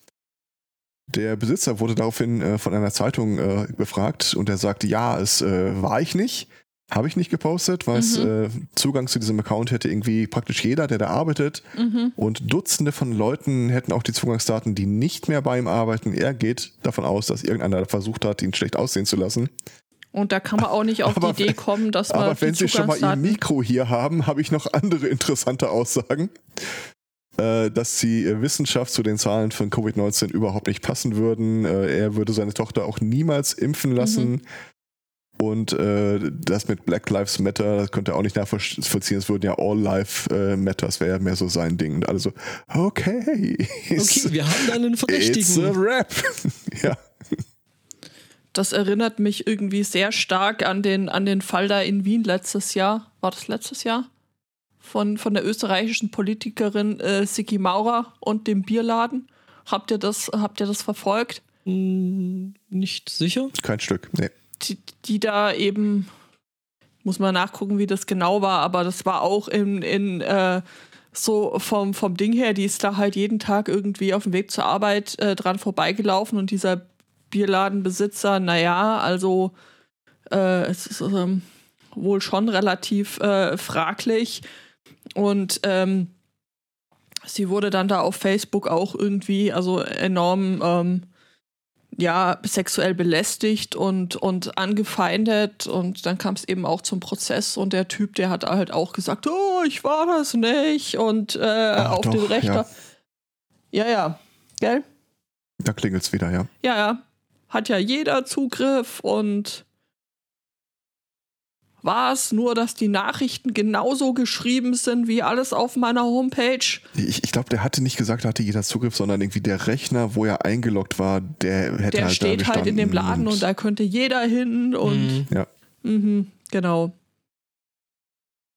B: Der Besitzer wurde daraufhin äh, von einer Zeitung äh, befragt und er sagte, ja, es äh, war ich nicht, habe ich nicht gepostet, weil es,
C: Mhm.
B: Zugang zu diesem Account hätte irgendwie praktisch jeder, der da arbeitet.
C: Mhm.
B: Und Dutzende von Leuten hätten auch die Zugangsdaten, die nicht mehr bei ihm arbeiten. Er geht davon aus, dass irgendeiner versucht hat, ihn schlecht aussehen zu lassen.
C: Und da kann man auch nicht auf
B: Aber
C: die Idee kommen, dass man
B: Aber wenn Sie schon mal Ihr Mikro hier haben, habe ich noch andere interessante Aussagen. Äh, dass die äh, Wissenschaft zu den Zahlen von Covid-19 überhaupt nicht passen würden. Äh, er würde seine Tochter auch niemals impfen lassen. Und äh, das mit Black Lives Matter, das könnte er auch nicht nachvollziehen. Es würden ja All Life äh, Matters, wäre ja mehr so sein Ding. Und alle so, okay.
A: Okay, wir haben da einen
B: It's a
A: Verdächtigen.
B: rap. ja.
C: Das erinnert mich irgendwie sehr stark an den, an den Fall da in Wien letztes Jahr. War das letztes Jahr? Von, von der österreichischen Politikerin äh, Sigi Maurer und dem Bierladen. Habt ihr das, habt ihr das verfolgt?
A: Hm, Nicht sicher.
B: Kein Stück. Nee.
C: Die, die da eben, muss man nachgucken, wie das genau war, aber das war auch in, in äh, so vom, vom Ding her, die ist da halt jeden Tag irgendwie auf dem Weg zur Arbeit äh, dran vorbeigelaufen und dieser Bierladenbesitzer, naja, also äh, es ist ähm, wohl schon relativ äh, fraglich und ähm, sie wurde dann da auf Facebook auch irgendwie also enorm ähm, ja sexuell belästigt und und angefeindet. Und dann kam es eben auch zum Prozess. Und der Typ der hat halt auch gesagt oh ich war das nicht. Und äh,
B: Ach,
C: auf
B: doch,
C: den Rechter ja ja. Gell?
B: Da klingelt's wieder, ja.
C: ja ja. Hat ja jeder Zugriff und war es nur, dass die Nachrichten genauso geschrieben sind wie alles auf meiner Homepage?
B: Ich, ich glaube, der hatte nicht gesagt, hatte jeder Zugriff, sondern irgendwie der Rechner, wo er eingeloggt war, der hätte
C: Der
B: halt
C: steht halt in dem Laden und da könnte jeder hin und
A: Hm.
B: Ja.
C: mhm, genau.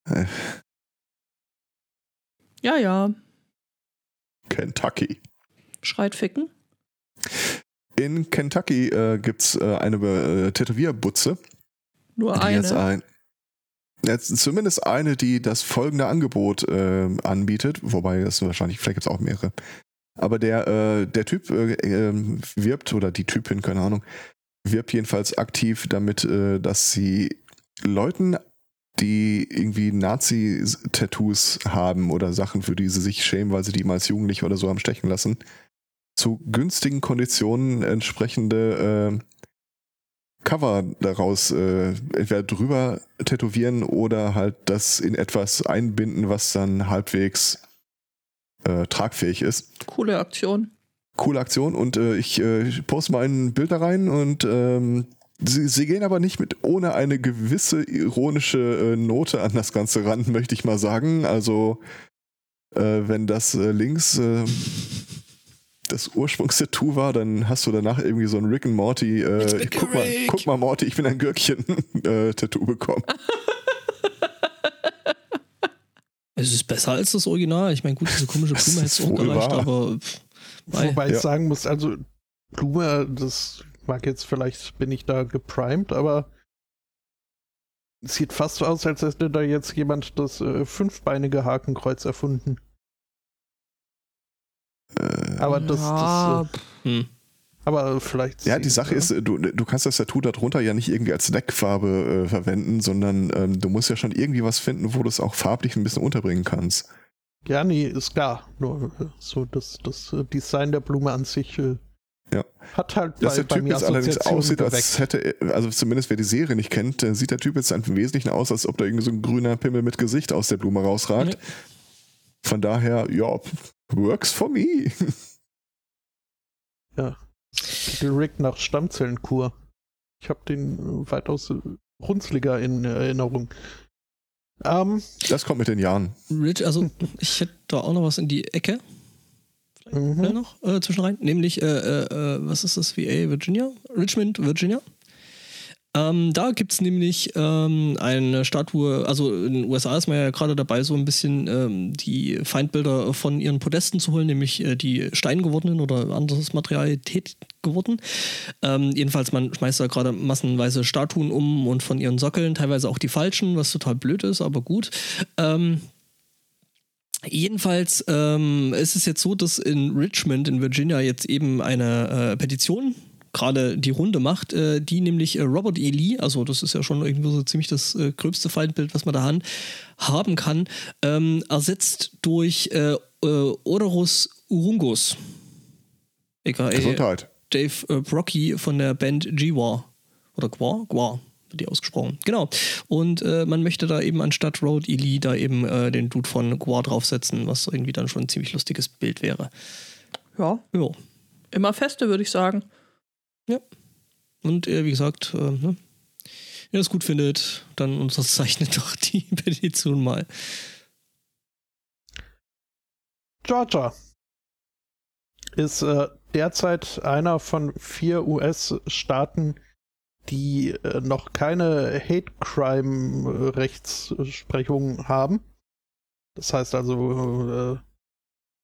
B: Äh.
C: Ja, ja.
B: Kentucky.
C: Schreit ficken.
B: In Kentucky äh, gibt es äh, eine äh, Tätowierbutze,
C: Nur eine.
B: ein. Jetzt zumindest eine, die das folgende Angebot äh, anbietet, wobei das wahrscheinlich, vielleicht gibt es auch mehrere. Aber der, äh, der Typ äh, ähm, wirbt, oder die Typin, keine Ahnung, wirbt jedenfalls aktiv damit, äh, dass sie Leuten, die irgendwie Nazi-Tattoos haben oder Sachen, für die sie sich schämen, weil sie die mal als Jugendliche oder so haben stechen lassen, zu günstigen Konditionen entsprechende äh, Cover daraus äh, entweder drüber tätowieren oder halt das in etwas einbinden, was dann halbwegs äh, tragfähig ist.
C: Coole Aktion.
B: Coole Aktion und äh, ich äh, poste mal ein Bild da rein und ähm, sie, sie gehen aber nicht mit ohne eine gewisse ironische äh, Note an das Ganze ran, möchte ich mal sagen. Also äh, wenn das äh, links äh, das Ursprungstattoo war, dann hast du danach irgendwie so ein Rick and Morty, äh, guck, mal,
A: Rick.
B: guck mal Morty, ich bin ein Gürkchen äh, Tattoo bekommen.
A: Es ist besser als das Original. Ich meine, gut, diese komische Blume hätte
B: ist
A: es auch gereicht,
B: wahr.
A: aber pff, mei.
D: Wobei ich
B: Ja.
D: sagen muss, also Blume, das mag jetzt vielleicht, bin ich da geprimed, aber es sieht fast so aus, als hätte da jetzt jemand das äh, fünfbeinige Hakenkreuz erfunden.
B: Äh,
D: Aber das,
C: ja,
D: das äh,
A: hm.
D: aber vielleicht.
B: Ja, die Sache ist, äh, du, du kannst das Tattoo darunter ja nicht irgendwie als Deckfarbe äh, verwenden, sondern ähm, du musst ja schon irgendwie was finden, wo du es auch farblich ein bisschen unterbringen kannst.
D: Ja, nee, ist klar. Nur äh, so das, das Design der Blume an sich äh,
B: Ja.
D: hat halt
B: Dass
D: bei,
B: der
D: bei
B: Typ
D: mir
B: jetzt allerdings aussieht, als hätte, also zumindest wer die Serie nicht kennt, äh, sieht der Typ jetzt im Wesentlichen aus, als ob da irgendwie so ein grüner Pimmel mit Gesicht aus der Blume rausragt.
A: Ja.
B: Von daher, ja, works for me.
D: Titel Rick nach Stammzellenkur. Ich habe den äh, weitaus äh, runzliger in Erinnerung. Ähm,
B: Das kommt mit den Jahren.
A: Rich, also ich hätte da auch noch was in die Ecke.
D: mhm.
A: Schnell noch äh, zwischen rein. Nämlich, äh, äh, äh, was ist das? VA Virginia? Richmond, Virginia. Ähm, da gibt es nämlich ähm, eine Statue, also in den USA ist man ja gerade dabei, so ein bisschen ähm, die Feindbilder von ihren Podesten zu holen, nämlich äh, die Stein gewordenen oder anderes Materialität geworden. Ähm, jedenfalls, man schmeißt da gerade massenweise Statuen um und von ihren Sockeln, teilweise auch die falschen, was total blöd ist, aber gut. Ähm, Jedenfalls ähm, ist es jetzt so, dass in Richmond in Virginia jetzt eben eine äh, Petition gerade die Runde macht, äh, die nämlich äh, Robert E. Lee, also das ist ja schon irgendwie so ziemlich das äh, gröbste Feindbild, was man da han, haben kann, ähm, ersetzt durch äh, äh, Odorus Urungus.
B: AKA Gesundheit.
A: Dave äh, Brocky von der Band G-War. Oder Gwar? Gwar wird die ausgesprochen. Genau. Und äh, man möchte da eben anstatt Road E. Lee da eben äh, den Dude von Gwar draufsetzen, was irgendwie dann schon ein ziemlich lustiges Bild wäre.
C: Ja.
A: Ja.
C: Immer feste, würde ich sagen.
A: Ja. Und äh, wie gesagt, äh, ne? wenn ihr es gut findet, dann unterzeichnet doch die Petition mal.
D: Georgia ist äh, derzeit einer von vier US-Staaten, die äh, noch keine Hate Crime Rechtsprechung haben. Das heißt also äh,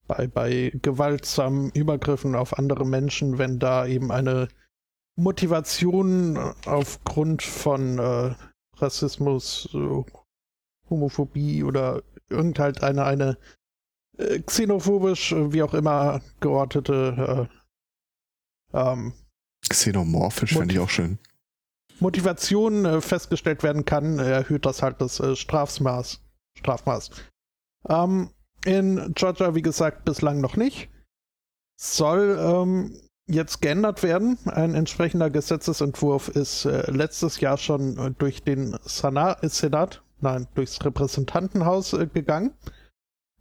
D: bei, bei gewaltsamen Übergriffen auf andere Menschen, wenn da eben eine Motivation aufgrund von äh, Rassismus, äh, Homophobie oder irgendeine eine, eine äh, xenophobisch, äh, wie auch immer geortete äh, ähm,
B: Xenomorphisch fände ich auch schön.
D: Motivation äh, festgestellt werden kann, erhöht das halt das Strafmaß. Strafmaß. Ähm, in Georgia, wie gesagt, bislang noch nicht. Soll ähm, jetzt geändert werden. Ein entsprechender Gesetzesentwurf ist äh, letztes Jahr schon äh, durch den Sana Senat, nein, durchs Repräsentantenhaus äh, gegangen.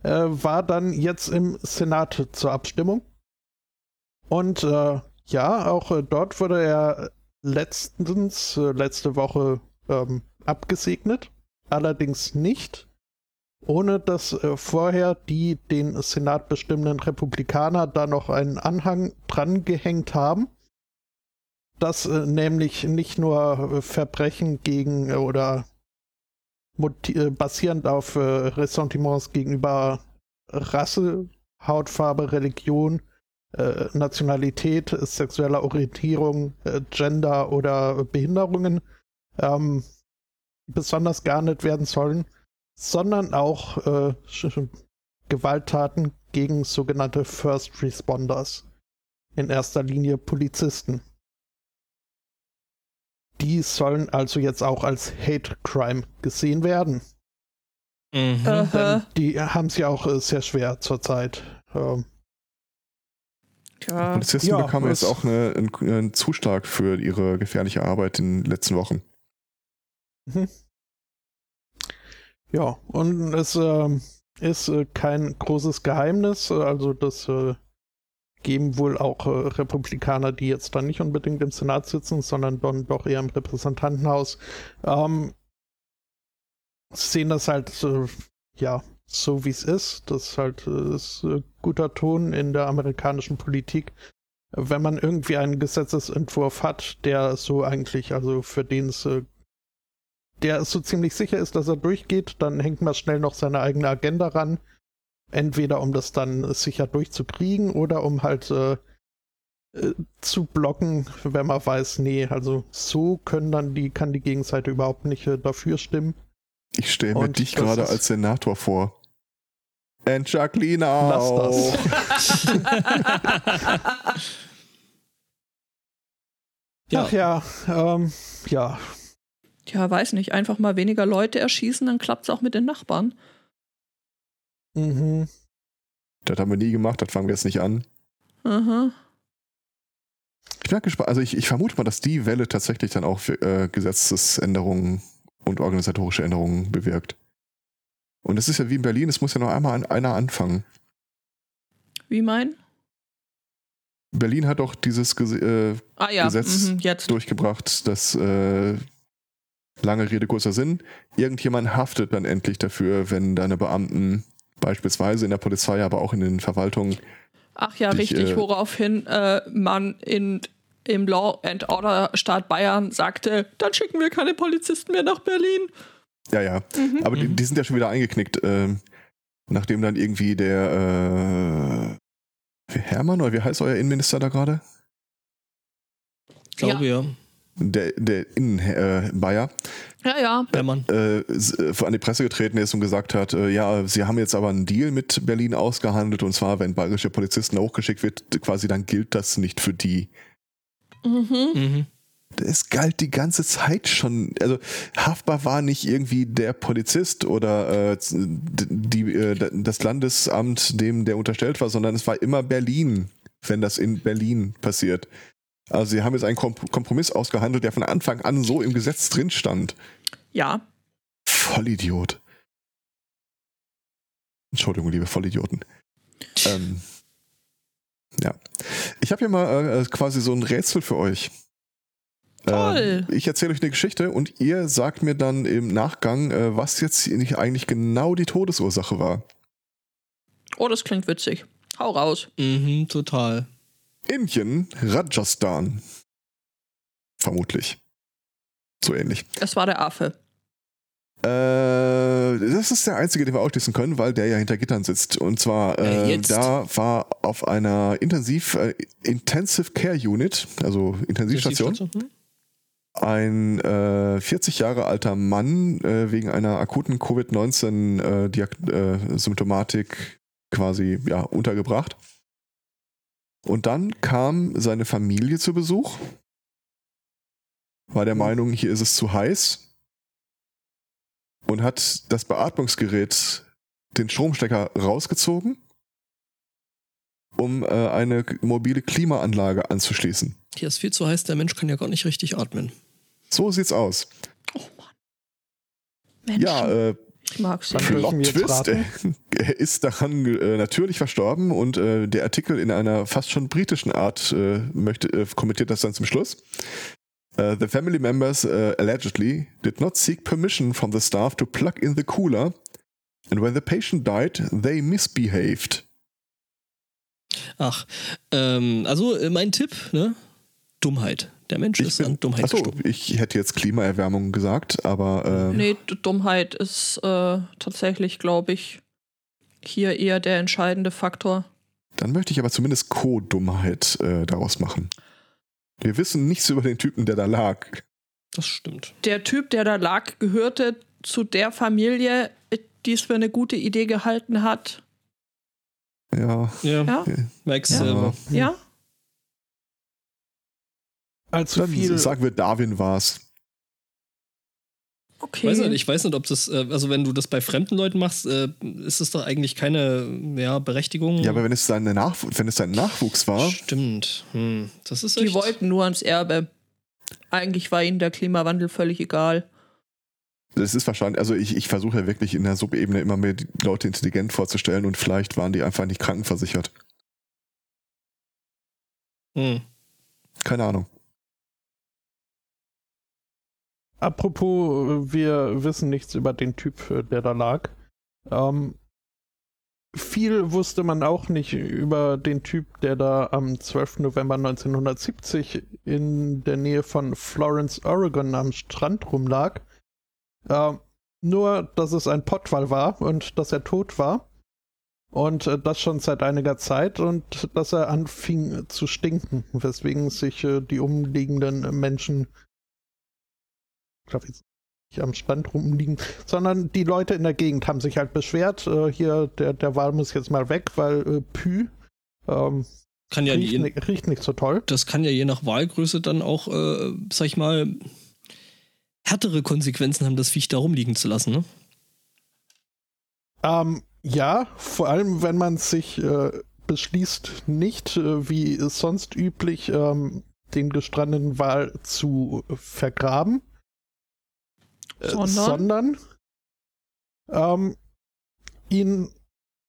D: Äh, war dann jetzt im Senat zur Abstimmung. Und äh, ja, auch äh, dort wurde er letztens, letzte Woche ähm, abgesegnet. Allerdings nicht ohne dass äh, vorher die den Senat bestimmenden Republikaner da noch einen Anhang dran gehängt haben. Dass äh, nämlich nicht nur äh, Verbrechen gegen äh, oder äh, basierend auf Ressentiments gegenüber Rasse, Hautfarbe, Religion, Nationalität, sexueller Orientierung, Gender oder Behinderungen ähm, besonders geahndet werden sollen, sondern auch äh, Gewalttaten gegen sogenannte First Responders, in erster Linie Polizisten. Die sollen also jetzt auch als Hate Crime gesehen werden.
A: Mhm.
D: Die haben es ja auch äh, sehr schwer zurzeit. Ähm,
B: ja. Polizisten ja, bekamen jetzt auch eine, einen, einen Zuschlag für ihre gefährliche Arbeit in den letzten Wochen.
D: Mhm. Ja, und es äh, ist äh, kein großes Geheimnis. Also das äh, geben wohl auch äh, Republikaner, die jetzt dann nicht unbedingt im Senat sitzen, sondern dann doch eher im Repräsentantenhaus, ähm, sehen das halt äh, ja so wie es ist. Das halt äh, ist guter Ton in der amerikanischen Politik. Wenn man irgendwie einen Gesetzesentwurf hat, der so eigentlich, also für den es der so ziemlich sicher ist, dass er durchgeht, dann hängt man schnell noch seine eigene Agenda ran. Entweder um das dann sicher durchzukriegen oder um halt äh, äh, zu blocken, wenn man weiß, nee, also so können dann die, kann die Gegenseite überhaupt nicht äh, dafür stimmen.
B: Ich stelle mir dich gerade als Senator vor. And Jacqueline
D: auch.
B: Lass
D: das. ja. Ach ja, ähm, ja,
C: ja, weiß nicht, einfach mal weniger Leute erschießen, dann klappt es auch mit den Nachbarn.
D: Mhm.
B: Das haben wir nie gemacht, das fangen wir jetzt nicht an.
C: Aha.
B: Ich bin gespannt. Also ich, ich, vermute mal, dass die Welle tatsächlich dann auch für, äh, Gesetzesänderungen und organisatorische Änderungen bewirkt. Und es ist ja wie in Berlin, es muss ja noch einmal an, einer anfangen.
C: Wie mein?
B: Berlin hat doch dieses äh,
C: ah, ja.
B: Gesetz
C: mhm,
B: durchgebracht, dass äh, lange Rede, kurzer Sinn, irgendjemand haftet dann endlich dafür, wenn deine Beamten beispielsweise in der Polizei, aber auch in den Verwaltungen.
C: Ach ja,
B: dich,
C: richtig,
B: äh,
C: woraufhin äh, man in im Law and Order Staat Bayern sagte, dann schicken wir keine Polizisten mehr nach Berlin.
B: Ja, ja.
C: Mhm.
B: Aber die,
A: Mhm.
B: die sind ja schon wieder eingeknickt, ähm, nachdem dann irgendwie der äh, Hermann oder wie heißt euer Innenminister da gerade?
A: Ich glaube ja.
B: Der, der Innen äh, Bayer
C: Ja, ja.
A: Hermann.
B: äh, s- äh, an die Presse getreten ist und gesagt hat, äh, ja, sie haben jetzt aber einen Deal mit Berlin ausgehandelt und zwar, wenn bayerische Polizisten hochgeschickt wird, quasi dann gilt das nicht für die.
C: Mhm.
A: Mhm.
B: Es galt die ganze Zeit schon. Also haftbar war nicht irgendwie der Polizist oder äh, die, äh, das Landesamt, dem der unterstellt war, sondern es war immer Berlin, wenn das in Berlin passiert. Also sie haben jetzt einen Kom Kompromiss ausgehandelt, der von Anfang an so im Gesetz drin stand.
C: Ja.
B: Vollidiot. Entschuldigung, liebe Vollidioten. Ähm, ja. Ich habe hier mal äh, quasi so ein Rätsel für euch.
C: Toll.
B: Ähm, ich erzähle euch eine Geschichte und ihr sagt mir dann im Nachgang, äh, was jetzt nicht eigentlich genau die Todesursache war.
C: Oh, das klingt witzig. Hau raus.
A: Mhm, total.
B: Indien, Rajasthan. Vermutlich. So ähnlich.
C: Es war der Affe.
B: Äh, das ist der einzige, den wir ausschließen können, weil der ja hinter Gittern sitzt. Und zwar, äh,
A: jetzt.
B: da war auf einer Intensiv, äh, Intensive Care Unit, also Intensivstation,
A: Mhm.
B: ein äh, 40 Jahre alter Mann äh, wegen einer akuten Covid-19-Symptomatik quasi ja, untergebracht. Und dann kam seine Familie zu Besuch, war der Meinung, hier ist es zu heiß und hat das Beatmungsgerät, den Stromstecker rausgezogen, um äh, eine mobile Klimaanlage anzuschließen.
A: Hier ist viel zu heiß, der Mensch kann ja gar nicht richtig atmen.
B: So sieht's aus.
C: Oh Mann. Menschen,
B: Ja, äh,
C: ich mag sie.
D: Dann dürfen
B: Plot
D: wir jetzt
B: Twist,
D: raten.
B: er ist daran äh, natürlich verstorben und äh, der Artikel in einer fast schon britischen Art äh, möchte, äh, kommentiert das dann zum Schluss. Uh, the family members uh, allegedly did not seek permission from the staff to plug in the cooler and when the patient died, they misbehaved.
A: Ach, ähm, also mein Tipp, ne? Dummheit. Der Mensch ist an Dummheit
B: achso,
A: gestorben.
B: ich hätte jetzt Klimaerwärmung gesagt, aber äh,
C: Nee, Dummheit ist äh, tatsächlich, glaube ich, hier eher der entscheidende Faktor.
B: dann möchte ich aber zumindest Co-Dummheit äh, daraus machen. Wir wissen nichts über den Typen, der da lag.
A: Das stimmt.
C: Der Typ, der da lag, gehörte zu der Familie, die es für eine gute Idee gehalten hat.
B: Ja.
A: Ja,
C: Ja?
A: Max
C: Ja.
A: selber.
C: Ja?
D: Allzu
B: Dann
D: viel.
B: sagen wir, Darwin war's.
C: Okay.
A: Weiß nicht, ich weiß nicht, ob das, äh, also wenn du das bei fremden Leuten machst, äh, ist es doch eigentlich keine ja, Berechtigung.
B: Ja, aber wenn es sein, Nach wenn es sein Nachwuchs war,
A: Stimmt. Hm. Das ist
C: Die
A: echt.
C: wollten nur ans Erbe. Eigentlich war ihnen der Klimawandel völlig egal.
B: das ist wahrscheinlich, also ich, ich versuche ja wirklich in der Subebene immer mehr die Leute intelligent vorzustellen und vielleicht waren die einfach nicht krankenversichert.
A: Hm.
B: Keine Ahnung.
D: Apropos, äh, wir wissen nichts über den Typ, äh, der da lag. Ähm, viel wusste man auch nicht über den Typ, der da am 12. November 1970 in der Nähe von Florence, Oregon am Strand rumlag. Ähm, nur, dass es ein Pottwal war und dass er tot war. Und äh, das schon seit einiger Zeit und dass er anfing zu stinken, weswegen sich äh, die umliegenden Menschen ich glaube jetzt nicht am Stand rumliegen, sondern die Leute in der Gegend haben sich halt beschwert, äh, hier, der, der Wal muss jetzt mal weg, weil äh, Pü ähm,
A: Kann ja
D: riecht,
A: je,
D: ni- riecht nicht so toll.
A: das kann ja je nach Wahlgröße dann auch, äh, sag ich mal, härtere Konsequenzen haben, das Viech da rumliegen zu lassen, ne?
D: Ähm, ja, vor allem wenn man sich äh, beschließt, nicht äh, wie sonst üblich ähm, den gestrandeten Wal zu vergraben,
C: Sondern?
D: sondern ähm, ihn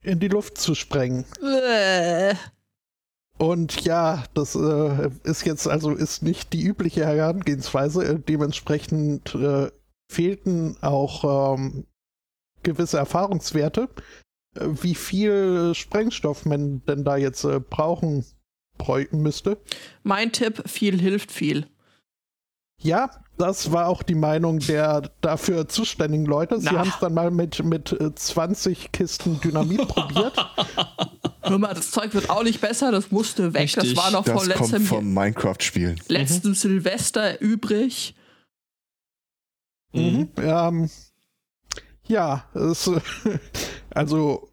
D: in die Luft zu sprengen.
C: Äh.
D: Und ja, das äh, ist jetzt also ist nicht die übliche Herangehensweise. Äh, dementsprechend äh, fehlten auch ähm, gewisse Erfahrungswerte, äh, wie viel Sprengstoff man denn da jetzt äh, brauchen müsste.
C: Mein Tipp, viel hilft viel.
D: Ja, das war auch die Meinung der dafür zuständigen Leute. Sie haben es dann mal mit, mit äh, 20 Kisten Dynamit probiert.
C: Hör mal, das Zeug wird auch nicht besser, das musste weg.
A: Richtig.
C: Das war noch
B: Das kommt
C: letztem,
B: vom Minecraft-Spielen.
C: letzten Silvester übrig.
D: Mhm. Ähm, ja, es, also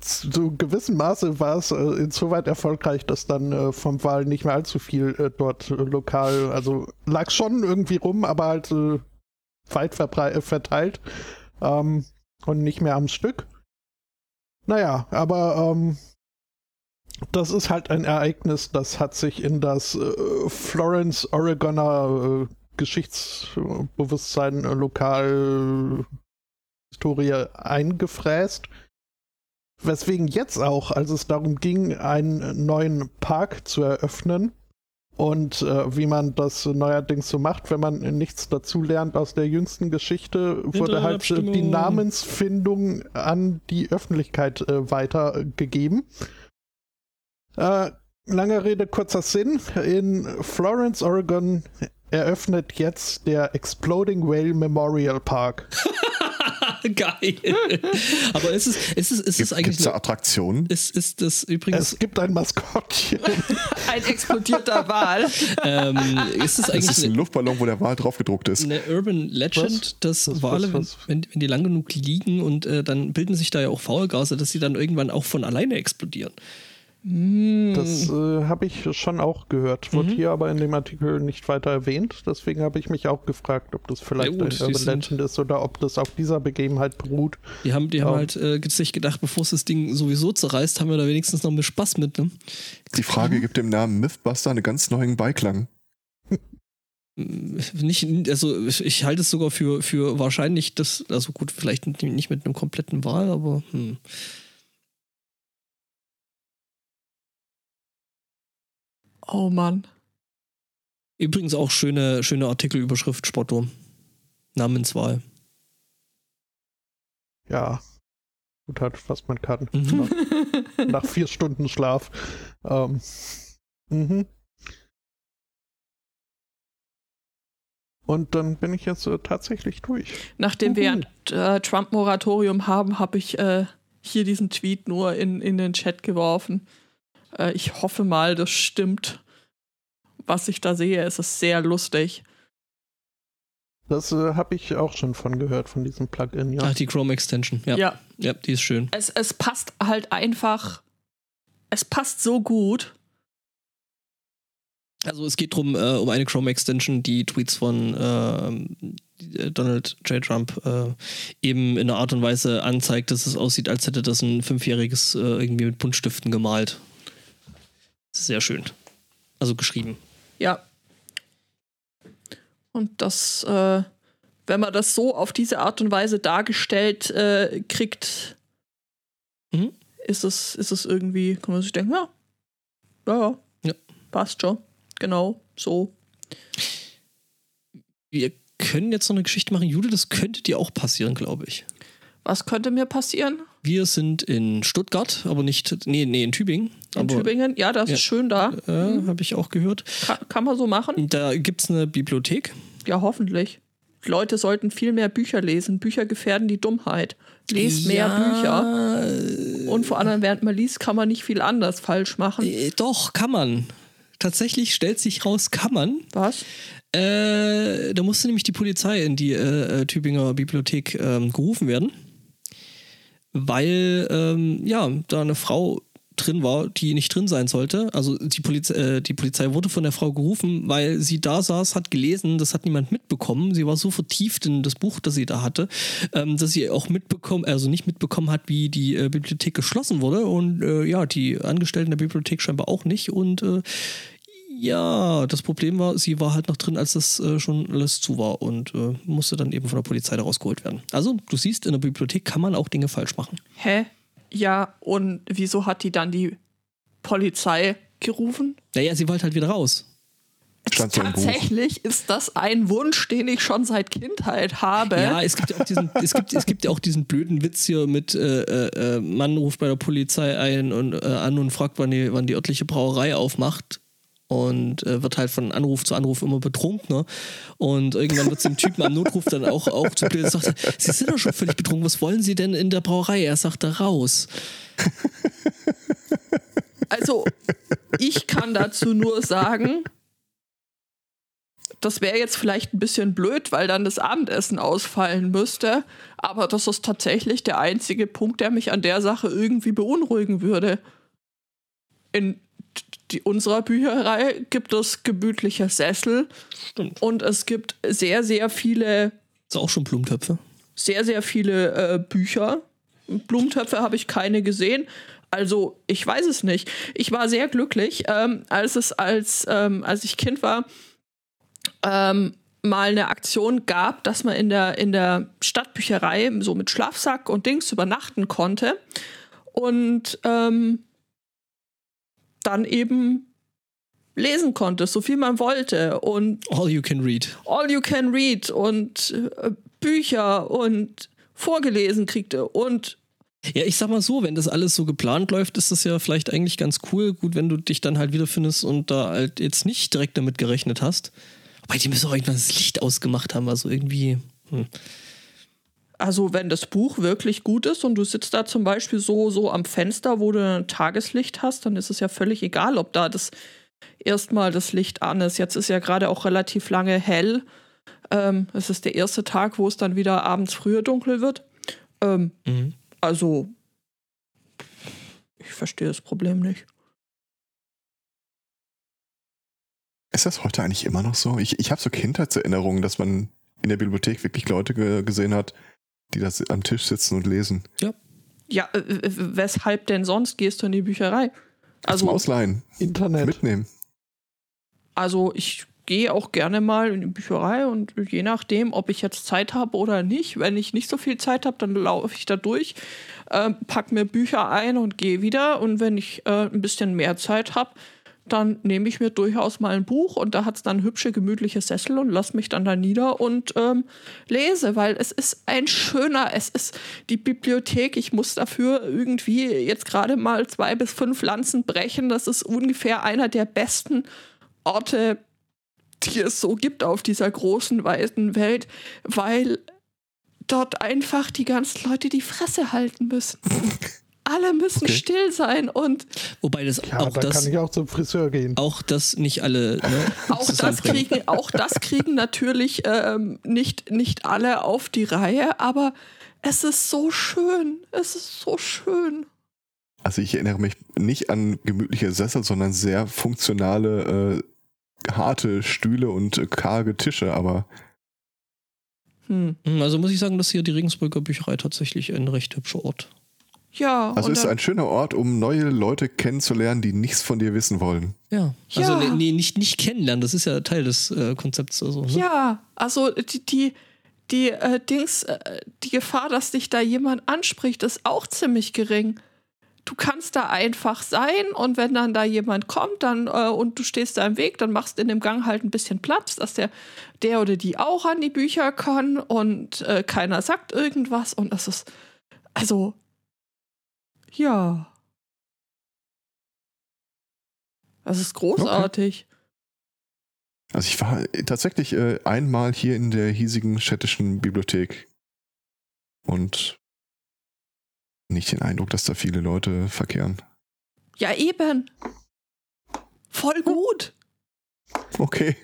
D: zu gewissem Maße war es äh, insoweit erfolgreich, dass dann äh, vom Wahl nicht mehr allzu viel äh, dort äh, lokal, also lag schon irgendwie rum, aber halt äh, weit äh, verteilt ähm, und nicht mehr am Stück. Naja, aber ähm, das ist halt ein Ereignis, das hat sich in das Florence Oregoner Geschichtsbewusstsein lokal Historie eingefräst. Weswegen jetzt auch, als es darum ging, einen neuen Park zu eröffnen und äh, wie man das neuerdings so macht, wenn man nichts dazu lernt aus der jüngsten Geschichte, wurde halt die. Namensfindung an die Öffentlichkeit äh, weitergegeben. Äh, lange Rede, kurzer Sinn. In Florence, Oregon eröffnet jetzt der Exploding Whale Memorial Park.
A: Geil. Aber ist es, ist es, ist es
B: Gibt
A: eigentlich.
B: es da Attraktionen?
A: Ist, ist das übrigens.
D: Es gibt ein Maskottchen.
C: Ein explodierter Wal.
A: Ähm, ist es
B: Das
A: eigentlich
B: ist ein Luftballon, wo der Wal drauf gedruckt ist.
A: eine Urban Legend, dass
D: Was,
A: Wale,
D: was, was?
A: Wenn, wenn die lang genug liegen und äh, dann bilden sich da ja auch Faulgase, dass sie dann irgendwann auch von alleine explodieren.
D: Das äh, habe ich schon auch gehört. Wurde hier aber in dem Artikel nicht weiter erwähnt. Deswegen habe ich mich auch gefragt, ob das vielleicht
A: Ja gut,
D: ein Urban Legend ist oder ob das auf dieser Begebenheit beruht.
A: Die haben, die haben
D: Oh.
A: halt äh, sich gedacht, bevor es das Ding sowieso zerreißt, haben wir da wenigstens noch ein bisschen Spaß mit. Ne?
B: Die Frage gibt dem Namen Mythbuster einen ganz neuen Beiklang.
A: Nicht, also ich, halte es sogar für, für wahrscheinlich, dass, also gut, vielleicht nicht mit einem kompletten Wal, aber hm.
C: Oh Mann.
A: Übrigens auch schöne, schöne Artikelüberschrift Spotto. Namenswahl.
D: Ja, gut halt, was man kann.
A: Mhm.
D: Nach, nach vier Stunden Schlaf. Ähm, mhm. Und dann bin ich jetzt äh, tatsächlich durch.
C: Nachdem wir
D: Uhu.
C: ein äh, Trump-Moratorium haben, habe ich äh, hier diesen Tweet nur in, in den Chat geworfen. Äh, ich hoffe mal, das stimmt. Was ich da sehe, es ist sehr lustig.
D: Das äh, habe ich auch schon von gehört, von diesem Plugin, ja.
A: Ach, die Chrome Extension. Ja. ja.
C: ja
A: die ist schön.
C: es, es passt halt einfach. Es passt so gut.
A: Also es geht drum äh, um eine Chrome Extension, die Tweets von ähm, Donald J. Trump äh, eben in einer Art und Weise anzeigt, dass es aussieht, als hätte das ein Fünfjähriges äh, irgendwie mit Buntstiften gemalt. Sehr schön. Also geschrieben.
C: Ja. Und das, äh, wenn man das so auf diese Art und Weise dargestellt äh, kriegt,
A: Mhm.
C: ist, es, ist es irgendwie, kann man sich denken, ja, ja, ja,
A: Ja.
C: passt schon. Genau, so.
A: Wir können jetzt noch eine Geschichte machen. Jude, das könnte dir auch passieren, glaube ich.
C: Was könnte mir passieren?
A: Wir sind in Stuttgart, aber nicht, nee, nee, in Tübingen.
C: In
A: aber,
C: Tübingen? Ja, das
A: Ja.
C: ist schön da.
A: Äh, Habe ich auch gehört.
C: Kann, kann man so machen?
A: Da gibt es eine Bibliothek.
C: Ja, hoffentlich. Leute sollten viel mehr Bücher lesen. Bücher gefährden die Dummheit. Lest mehr Bücher.
A: Bücher.
C: Und vor allem, während man liest, kann man nicht viel anders falsch machen.
A: Äh, doch, kann man. Tatsächlich stellt sich raus, kann man.
C: Was?
A: Äh, da musste nämlich die Polizei in die äh, äh, Tübinger Bibliothek ähm, gerufen werden, weil ähm, ja da eine Frau drin war, die nicht drin sein sollte. Also die, Poliz äh, die Polizei wurde von der Frau gerufen, weil sie da saß, hat gelesen, das hat niemand mitbekommen. Sie war so vertieft in das Buch, das sie da hatte, ähm, dass sie auch mitbekommen, also nicht mitbekommen hat, wie die äh, Bibliothek geschlossen wurde. Und äh, ja, die Angestellten der Bibliothek scheinbar auch nicht. Und äh, ja, das Problem war, sie war halt noch drin, als das äh, schon alles zu war und äh, musste dann eben von der Polizei da rausgeholt werden. Also, du siehst, in der Bibliothek kann man auch Dinge falsch machen.
C: Hä? Ja, und wieso hat die dann die Polizei gerufen?
A: Naja, sie wollte halt wieder raus.
B: Stand.
C: Tatsächlich ist das ein Wunsch, den ich schon seit Kindheit habe.
A: Ja, es gibt ja auch diesen, es gibt, es gibt ja auch diesen blöden Witz hier mit äh, äh, äh, Mann ruft bei der Polizei ein und äh, an und fragt, wann die, wann die örtliche Brauerei aufmacht. Und äh, wird halt von Anruf zu Anruf immer betrunkener. Und irgendwann wird es dem Typen am Notruf dann auch, auch zu blöd. Sagt, Sie sind doch schon völlig betrunken. Was wollen Sie denn in der Brauerei? Er sagt da raus.
C: Also, ich kann dazu nur sagen, das wäre jetzt vielleicht ein bisschen blöd, weil dann das Abendessen ausfallen müsste. Aber das ist tatsächlich der einzige Punkt, der mich an der Sache irgendwie beunruhigen würde. In die, unserer Bücherei gibt es gemütliche Sessel.
A: Stimmt.
C: Und es gibt sehr, sehr viele,
A: Ist auch schon Blumentöpfe.
C: sehr, sehr viele äh, Bücher. Blumentöpfe habe ich keine gesehen. Also, ich weiß es nicht. Ich war sehr glücklich, ähm, als es als, ähm, als ich Kind war, ähm, mal eine Aktion gab, dass man in der, in der Stadtbücherei so mit Schlafsack und Dings übernachten konnte. Und ähm, dann eben lesen konnte, so viel man wollte. Und
A: All you can read.
C: All You Can Read und äh, Bücher und vorgelesen kriegte und
A: Ja, ich sag mal so, wenn das alles so geplant läuft, ist das ja vielleicht eigentlich ganz cool. Gut, wenn du dich dann halt wiederfindest und da halt jetzt nicht direkt damit gerechnet hast. Wobei die müssen auch irgendwann das Licht ausgemacht haben, also irgendwie. Hm.
C: Also wenn das Buch wirklich gut ist und du sitzt da zum Beispiel so, so am Fenster, wo du ein Tageslicht hast, dann ist es ja völlig egal, ob da das erstmal das Licht an ist. Jetzt ist ja gerade auch relativ lange hell. Ähm, es ist der erste Tag, wo es dann wieder abends früher dunkel wird. Ähm,
A: Mhm.
C: also, ich verstehe das Problem nicht.
B: Ist das heute eigentlich immer noch so? Ich, ich habe so Kindheitserinnerungen, dass man in der Bibliothek wirklich Leute ge gesehen hat, die da am Tisch sitzen und lesen.
C: Ja, äh, äh, weshalb denn sonst gehst du in die Bücherei?
B: Zum
C: Also,
B: Ausleihen,
D: Internet.
B: mitnehmen.
C: Also ich gehe auch gerne mal in die Bücherei und je nachdem, ob ich jetzt Zeit habe oder nicht, wenn ich nicht so viel Zeit habe, dann laufe ich da durch, äh, pack mir Bücher ein und gehe wieder. Und wenn ich äh, ein bisschen mehr Zeit habe, dann nehme ich mir durchaus mal ein Buch und da hat es dann hübsche, gemütliche Sessel und lasse mich dann da nieder und ähm, lese, weil es ist ein schöner, es ist die Bibliothek. Ich muss dafür irgendwie jetzt gerade mal zwei bis fünf Lanzen brechen. Das ist ungefähr einer der besten Orte, die es so gibt auf dieser großen, weiten Welt, weil dort einfach die ganzen Leute die Fresse halten müssen. Alle müssen
B: Okay.
C: still sein und
A: Wobei das
D: Ja,
A: auch
D: da
A: das.
D: kann ich auch zum Friseur gehen.
A: auch das nicht alle ne,
C: auch das, kriegen, auch das kriegen natürlich ähm, nicht, nicht alle auf die Reihe, aber es ist so schön. Es ist so schön.
B: Also ich erinnere mich nicht an gemütliche Sessel, sondern sehr funktionale, äh, harte Stühle und äh, karge Tische, aber
C: Hm.
A: Hm, Also muss ich sagen, dass hier die Regensburger Bücherei tatsächlich ein recht hübscher Ort.
C: Ja,
B: also
C: und
B: ist ein schöner Ort, um neue Leute kennenzulernen, die nichts von dir wissen wollen.
A: Ja. Also
C: Ja.
A: nee, nee, nicht, nicht kennenlernen, das ist ja Teil des äh, Konzepts. Also, ne?
C: Ja, also die, die, die äh, Dings, äh, die Gefahr, dass dich da jemand anspricht, ist auch ziemlich gering. Du kannst da einfach sein und wenn dann da jemand kommt dann äh, und du stehst da im Weg, dann machst in dem Gang halt ein bisschen Platz, dass der, der oder die auch an die Bücher kann und äh, keiner sagt irgendwas und das ist, also, ja. Das ist großartig.
B: Also ich war tatsächlich äh, einmal hier in der hiesigen städtischen Bibliothek und nicht den Eindruck, dass da viele Leute verkehren.
C: Ja, eben. Voll gut.
B: Okay.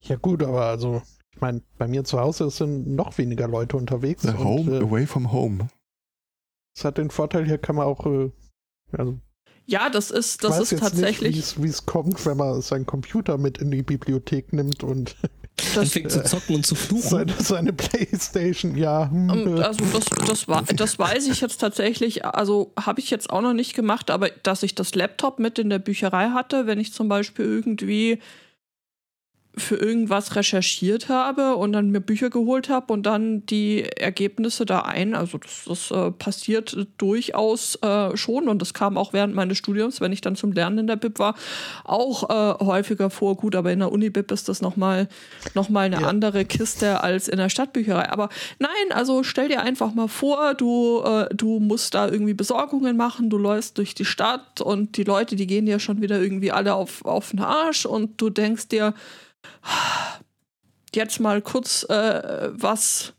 D: Ja gut, aber also, ich meine, bei mir zu Hause sind noch weniger Leute unterwegs.
B: The
D: und,
B: home
D: äh,
B: away from home.
D: Es hat den Vorteil, hier kann man auch, äh, also
C: Ja, das ist,
D: ich
C: das
D: weiß
C: ist
D: jetzt
C: tatsächlich.
D: nicht, wie es kommt, wenn man seinen Computer mit in die Bibliothek nimmt und
C: Das,
A: fängt zu zocken und zu fluchen.
D: seine, seine Playstation, ja. hm,
C: ähm,
D: äh,
C: also das, das, war, das weiß ich jetzt tatsächlich, also habe ich jetzt auch noch nicht gemacht, aber dass ich das Laptop mit in der Bücherei hatte, wenn ich zum Beispiel irgendwie für irgendwas recherchiert habe und dann mir Bücher geholt habe und dann die Ergebnisse da ein. Also das, das äh, passiert durchaus äh, schon und das kam auch während meines Studiums, wenn ich dann zum Lernen in der Bib war, auch äh, häufiger vor. Gut, aber in der Uni-Bib ist das nochmal noch mal eine ja. andere Kiste als in der Stadtbücherei. Aber nein, also stell dir einfach mal vor, du, äh, du musst da irgendwie Besorgungen machen, du läufst durch die Stadt und die Leute, die gehen dir schon wieder irgendwie alle auf, auf den Arsch und du denkst dir, jetzt mal kurz äh, was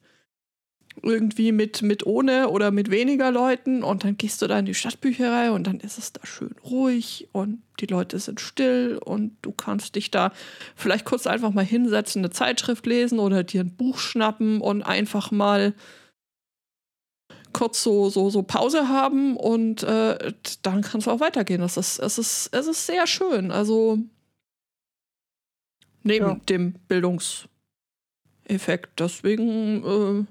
C: irgendwie mit, mit ohne oder mit weniger Leuten und dann gehst du da in die Stadtbücherei und dann ist es da schön ruhig und die Leute sind still und du kannst dich da vielleicht kurz einfach mal hinsetzen, eine Zeitschrift lesen oder dir ein Buch schnappen und einfach mal kurz so, so, so Pause haben und äh, dann kann es auch weitergehen. Das ist, es, ist, es ist sehr schön. Also Neben ja. dem Bildungseffekt. Deswegen äh,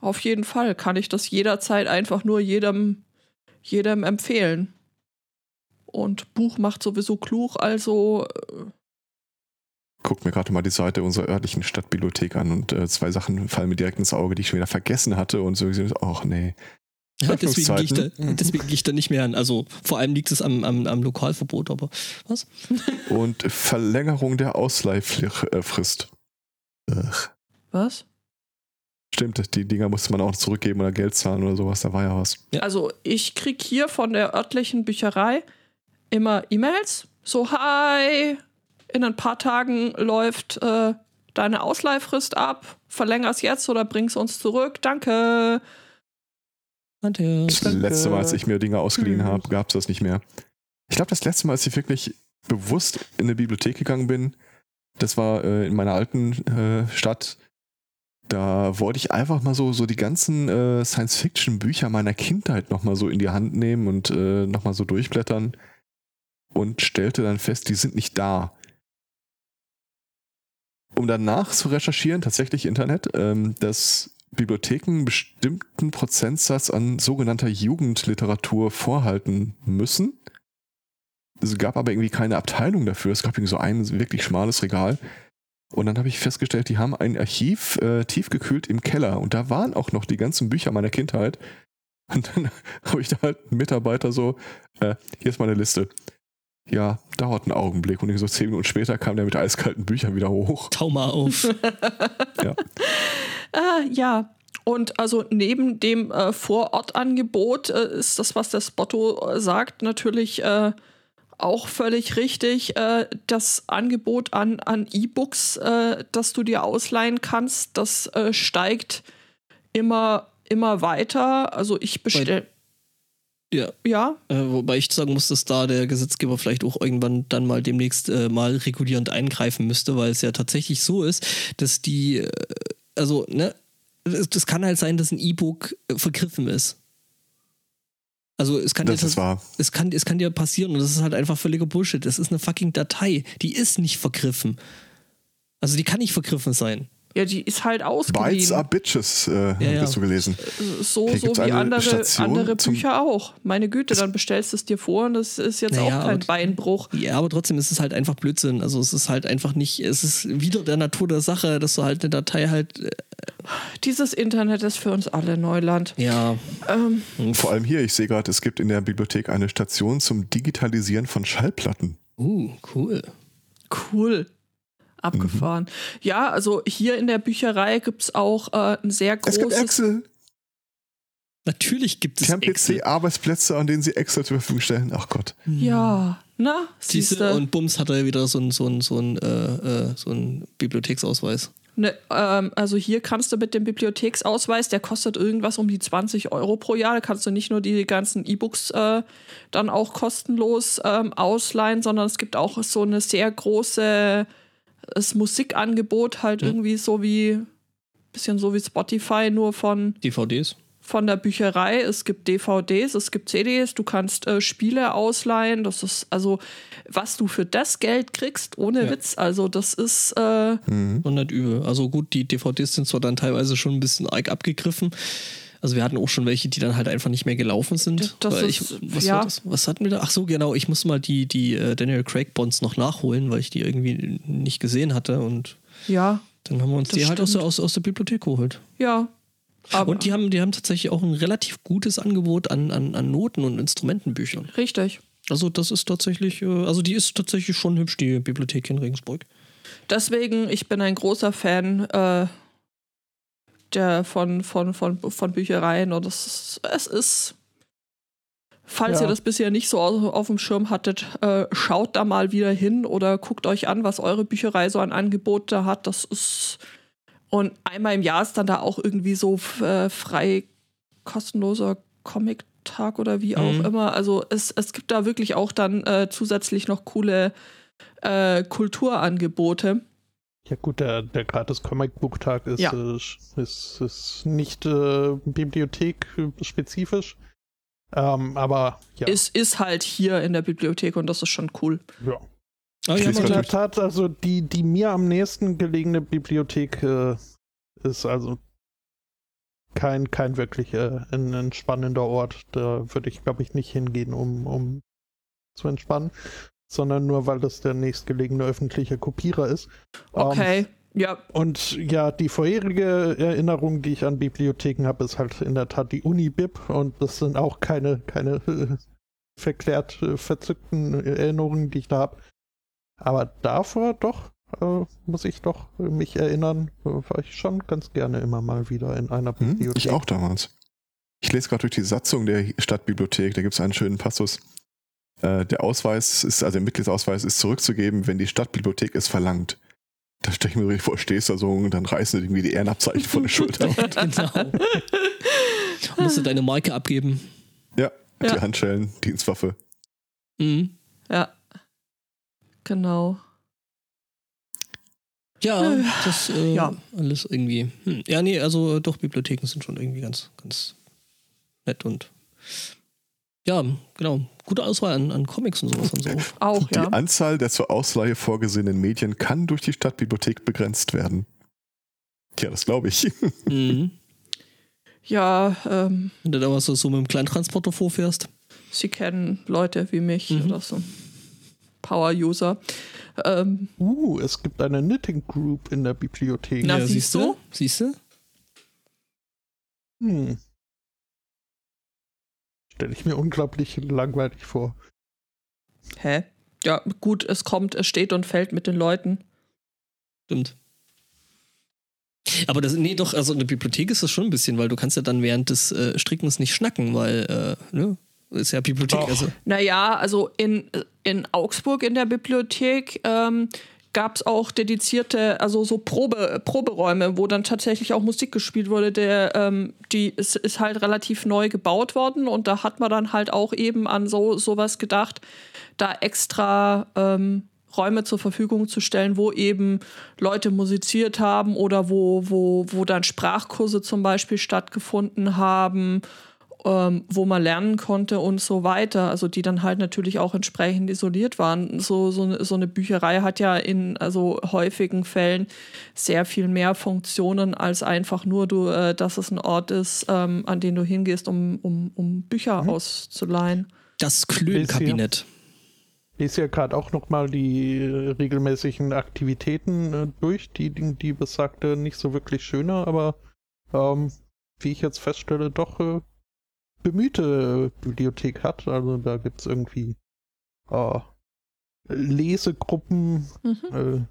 C: auf jeden Fall kann ich das jederzeit einfach nur jedem, jedem empfehlen. Und Buch macht sowieso klug, also. Äh,
B: Guck mir gerade mal die Seite unserer örtlichen Stadtbibliothek an und äh, zwei Sachen fallen mir direkt ins Auge, die ich schon wieder vergessen hatte und so gesehen, ach nee.
A: Ja, deswegen gehe ich, da, deswegen geh ich da nicht mehr an. Also vor allem liegt es am, am, am Lokalverbot, aber was?
B: Und Verlängerung der Ausleihfrist.
C: Was?
B: Stimmt, die Dinger musste man auch zurückgeben oder Geld zahlen oder sowas, da war ja was.
C: Ja. Also ich krieg hier von der örtlichen Bücherei immer E-Mails. So, hi, in ein paar Tagen läuft äh, deine Ausleihfrist ab. Verlänger's jetzt oder bring's uns zurück. Danke.
B: Das letzte Mal, als ich mir Dinge ausgeliehen hm. habe, gab es das nicht mehr. Ich glaube, das letzte Mal, als ich wirklich bewusst in eine Bibliothek gegangen bin, das war äh, in meiner alten äh, Stadt. Da wollte ich einfach mal so, so die ganzen äh, Science-Fiction-Bücher meiner Kindheit nochmal so in die Hand nehmen und äh, nochmal so durchblättern und stellte dann fest, die sind nicht da. Um danach zu recherchieren, tatsächlich Internet, ähm, das Bibliotheken einen bestimmten Prozentsatz an sogenannter Jugendliteratur vorhalten müssen. Es gab aber irgendwie keine Abteilung dafür. Es gab irgendwie so ein wirklich schmales Regal. Und dann habe ich festgestellt, die haben ein Archiv äh, tiefgekühlt im Keller. Und da waren auch noch die ganzen Bücher meiner Kindheit. Und dann habe ich da halt einen Mitarbeiter so, äh, hier ist meine Liste. Ja, dauert einen Augenblick. Und so zehn Minuten später kam der mit eiskalten Büchern wieder hoch.
A: Tau mal auf.
C: ja. Äh, ja. Und also neben dem äh, Vorortangebot äh, ist das, was der Spotto äh, sagt, natürlich äh, auch völlig richtig. Äh, das Angebot an, an E-Books, äh, das du dir ausleihen kannst, das steigt immer, immer weiter. Also ich bestelle.
A: Ja. ja. Äh, wobei ich sagen muss, dass da der Gesetzgeber vielleicht auch irgendwann dann mal demnächst äh, mal regulierend eingreifen müsste, weil es ja tatsächlich so ist, dass die, äh, also, ne, das kann halt sein, dass ein E-Book äh, vergriffen ist. Also es kann,
B: das
A: dir,
B: ist wahr.
A: Es, kann, es kann dir passieren und das ist halt einfach völliger Bullshit. Es ist eine fucking Datei. Die ist nicht vergriffen. Also die kann nicht vergriffen sein.
C: Ja, die ist halt ausgeliehen.
B: Bites are Bitches, äh, ja, ja. hast du gelesen.
C: So, so wie andere, andere Bücher auch. Meine Güte, dann bestellst du es dir vor und das ist jetzt naja, auch kein aber, Beinbruch.
A: Ja, aber trotzdem ist es halt einfach Blödsinn. Also es ist halt einfach nicht, es ist wieder der Natur der Sache, dass du halt eine Datei halt. Äh,
C: Dieses Internet ist für uns alle Neuland.
A: Ja.
B: Ähm. Vor allem hier, ich sehe gerade, es gibt in der Bibliothek eine Station zum Digitalisieren von Schallplatten.
A: Uh, cool.
C: Cool abgefahren. Mhm. Ja, also hier in der Bücherei gibt es auch äh, ein sehr großes. Es gibt
B: Excel.
A: Natürlich gibt es
B: Die haben PC-Arbeitsplätze, an denen sie Excel zur Verfügung stellen. Ach Gott.
C: Ja, na,
A: siehste. Und Bums hat er wieder so einen so ein, so ein, äh, äh, so ein Bibliotheksausweis.
C: Ne, ähm, also hier kannst du mit dem Bibliotheksausweis, der kostet irgendwas um die 20 Euro pro Jahr. Da kannst du nicht nur die ganzen E-Books äh, dann auch kostenlos ähm, ausleihen, sondern es gibt auch so eine sehr große das Musikangebot halt mhm. irgendwie so wie bisschen so wie Spotify, nur von
A: DVDs.
C: Von der Bücherei. Es gibt DVDs, es gibt CDs, du kannst äh, Spiele ausleihen. Das ist also, was du für das Geld kriegst, ohne ja. Witz. Also, das ist. Äh,
A: mhm. Und nicht übel. Also, gut, die DVDs sind zwar dann teilweise schon ein bisschen arg abgegriffen. Also wir hatten auch schon welche, die dann halt einfach nicht mehr gelaufen sind.
C: Das ist-
A: ich, was,
C: ja.
A: war das? was hatten wir da? Ach so, genau. Ich musste mal die, die äh, Daniel Craig Bonds noch nachholen, weil ich die irgendwie nicht gesehen hatte. Und
C: Ja,
A: dann haben wir uns die halt aus der,
C: stimmt.
A: aus, aus der Bibliothek geholt.
C: ja. Aber
A: und die haben, die haben tatsächlich auch ein relativ gutes Angebot an, an, an Noten und Instrumentenbüchern.
C: richtig.
A: Also das ist tatsächlich, äh, also die ist tatsächlich schon hübsch, die Bibliothek in Regensburg.
C: Deswegen, ich bin ein großer Fan äh, der von, von, von, von Büchereien und es ist, es ist falls
D: Ja.
C: ihr das bisher nicht so auf, auf dem Schirm hattet, äh, schaut da mal wieder hin oder guckt euch an, was eure Bücherei so an Angebot da hat. Das ist und einmal im Jahr ist dann da auch irgendwie so äh, frei kostenloser Comic-Tag oder wie auch
A: Mhm.
C: immer. Also es, es gibt da wirklich auch dann äh, zusätzlich noch coole äh, Kulturangebote.
D: Ja gut, der, der gratis Comic-Book-Tag ist,
C: Ja.
D: äh, ist, ist nicht äh, bibliothek-spezifisch. Ähm, aber ja,
C: Es ist halt hier in der Bibliothek und das ist schon cool.
D: ja.
A: Ah,
B: Ich
A: ja,
D: In der Tat, also die, die mir am nächsten gelegene Bibliothek äh, ist also kein, kein wirklich äh, ein entspannender Ort. Da würde ich, glaube ich, nicht hingehen, um, um zu entspannen, sondern nur, weil das der nächstgelegene öffentliche Kopierer ist. Ähm,
C: Okay, ja,
D: und ja, die vorherige Erinnerung, die ich an Bibliotheken habe, ist halt in der Tat die Unibib und das sind auch keine, keine äh, verklärt äh, verzückten Erinnerungen, die ich da habe. Aber davor doch, äh, muss ich doch mich erinnern, äh, war ich schon ganz gerne immer mal wieder in einer
B: Hm,
D: Bibliothek.
B: ich auch damals. Ich lese gerade durch die Satzung der Stadtbibliothek, da gibt es einen schönen Passus. Äh, der Ausweis ist, also der Mitgliedsausweis ist zurückzugeben, wenn die Stadtbibliothek es verlangt. Da stelle ich mir richtig vor, stehst da so und dann reißen irgendwie die Ehrenabzeichen von der Schulter.
A: genau. Musst du deine Marke abgeben.
B: ja, die
C: Ja.
B: Handschellen, Dienstwaffe.
A: Mhm.
C: ja. Genau.
A: Ja, das äh,
C: Ja.
A: alles irgendwie. Hm. Ja, nee, also doch, Bibliotheken sind schon irgendwie ganz, ganz nett und ja, genau. Gute Auswahl an, an Comics und sowas und so.
C: Auch,
B: Die
C: ja.
B: Anzahl der zur Ausleihe vorgesehenen Medien kann durch die Stadtbibliothek begrenzt werden. Ja, das glaube ich.
A: Mhm.
C: Ja, ähm,
A: Wenn du da was so, mit dem Kleintransporter vorfährst.
C: sie kennen Leute wie mich
A: Mhm.
C: oder so. Power-User. Ähm,
D: Uh, es gibt eine Knitting Group in der Bibliothek.
C: Na,
A: ja,
C: siehst
A: siehst
C: du?
A: Siehst du?
D: Hm. Stelle ich mir unglaublich langweilig vor.
C: hä? Ja, gut, es kommt, es steht und fällt mit den Leuten.
A: Stimmt. Aber das, nee, doch, also in der Bibliothek ist das schon ein bisschen, weil du kannst ja dann während des äh, Strickens nicht schnacken, weil, äh, ne, ist ja Bibliothek, also.
C: Naja, also in, in Augsburg in der Bibliothek ähm, gab es auch dedizierte, also so Probe, Proberäume, wo dann tatsächlich auch Musik gespielt wurde. Der, ähm, die ist, ist halt relativ neu gebaut worden und da hat man dann halt auch eben an so sowas gedacht, da extra ähm, Räume zur Verfügung zu stellen, wo eben Leute musiziert haben oder wo, wo, wo dann Sprachkurse zum Beispiel stattgefunden haben ähm, wo man lernen konnte und so weiter. Also die dann halt natürlich auch entsprechend isoliert waren. So, so, eine, so eine Bücherei hat ja in also häufigen Fällen sehr viel mehr Funktionen als einfach nur, du, äh, dass es ein Ort ist, ähm, an den du hingehst, um, um, um Bücher
D: Mhm.
C: auszuleihen.
A: Das Klönkabinett.
D: Ich lese ja gerade auch nochmal die äh, regelmäßigen Aktivitäten äh, durch, die, die, die besagte nicht so wirklich schöner, aber ähm, wie ich jetzt feststelle, doch äh, bemühte Bibliothek hat. Also da gibt es irgendwie äh, Lesegruppen,
C: Mhm.
D: äh,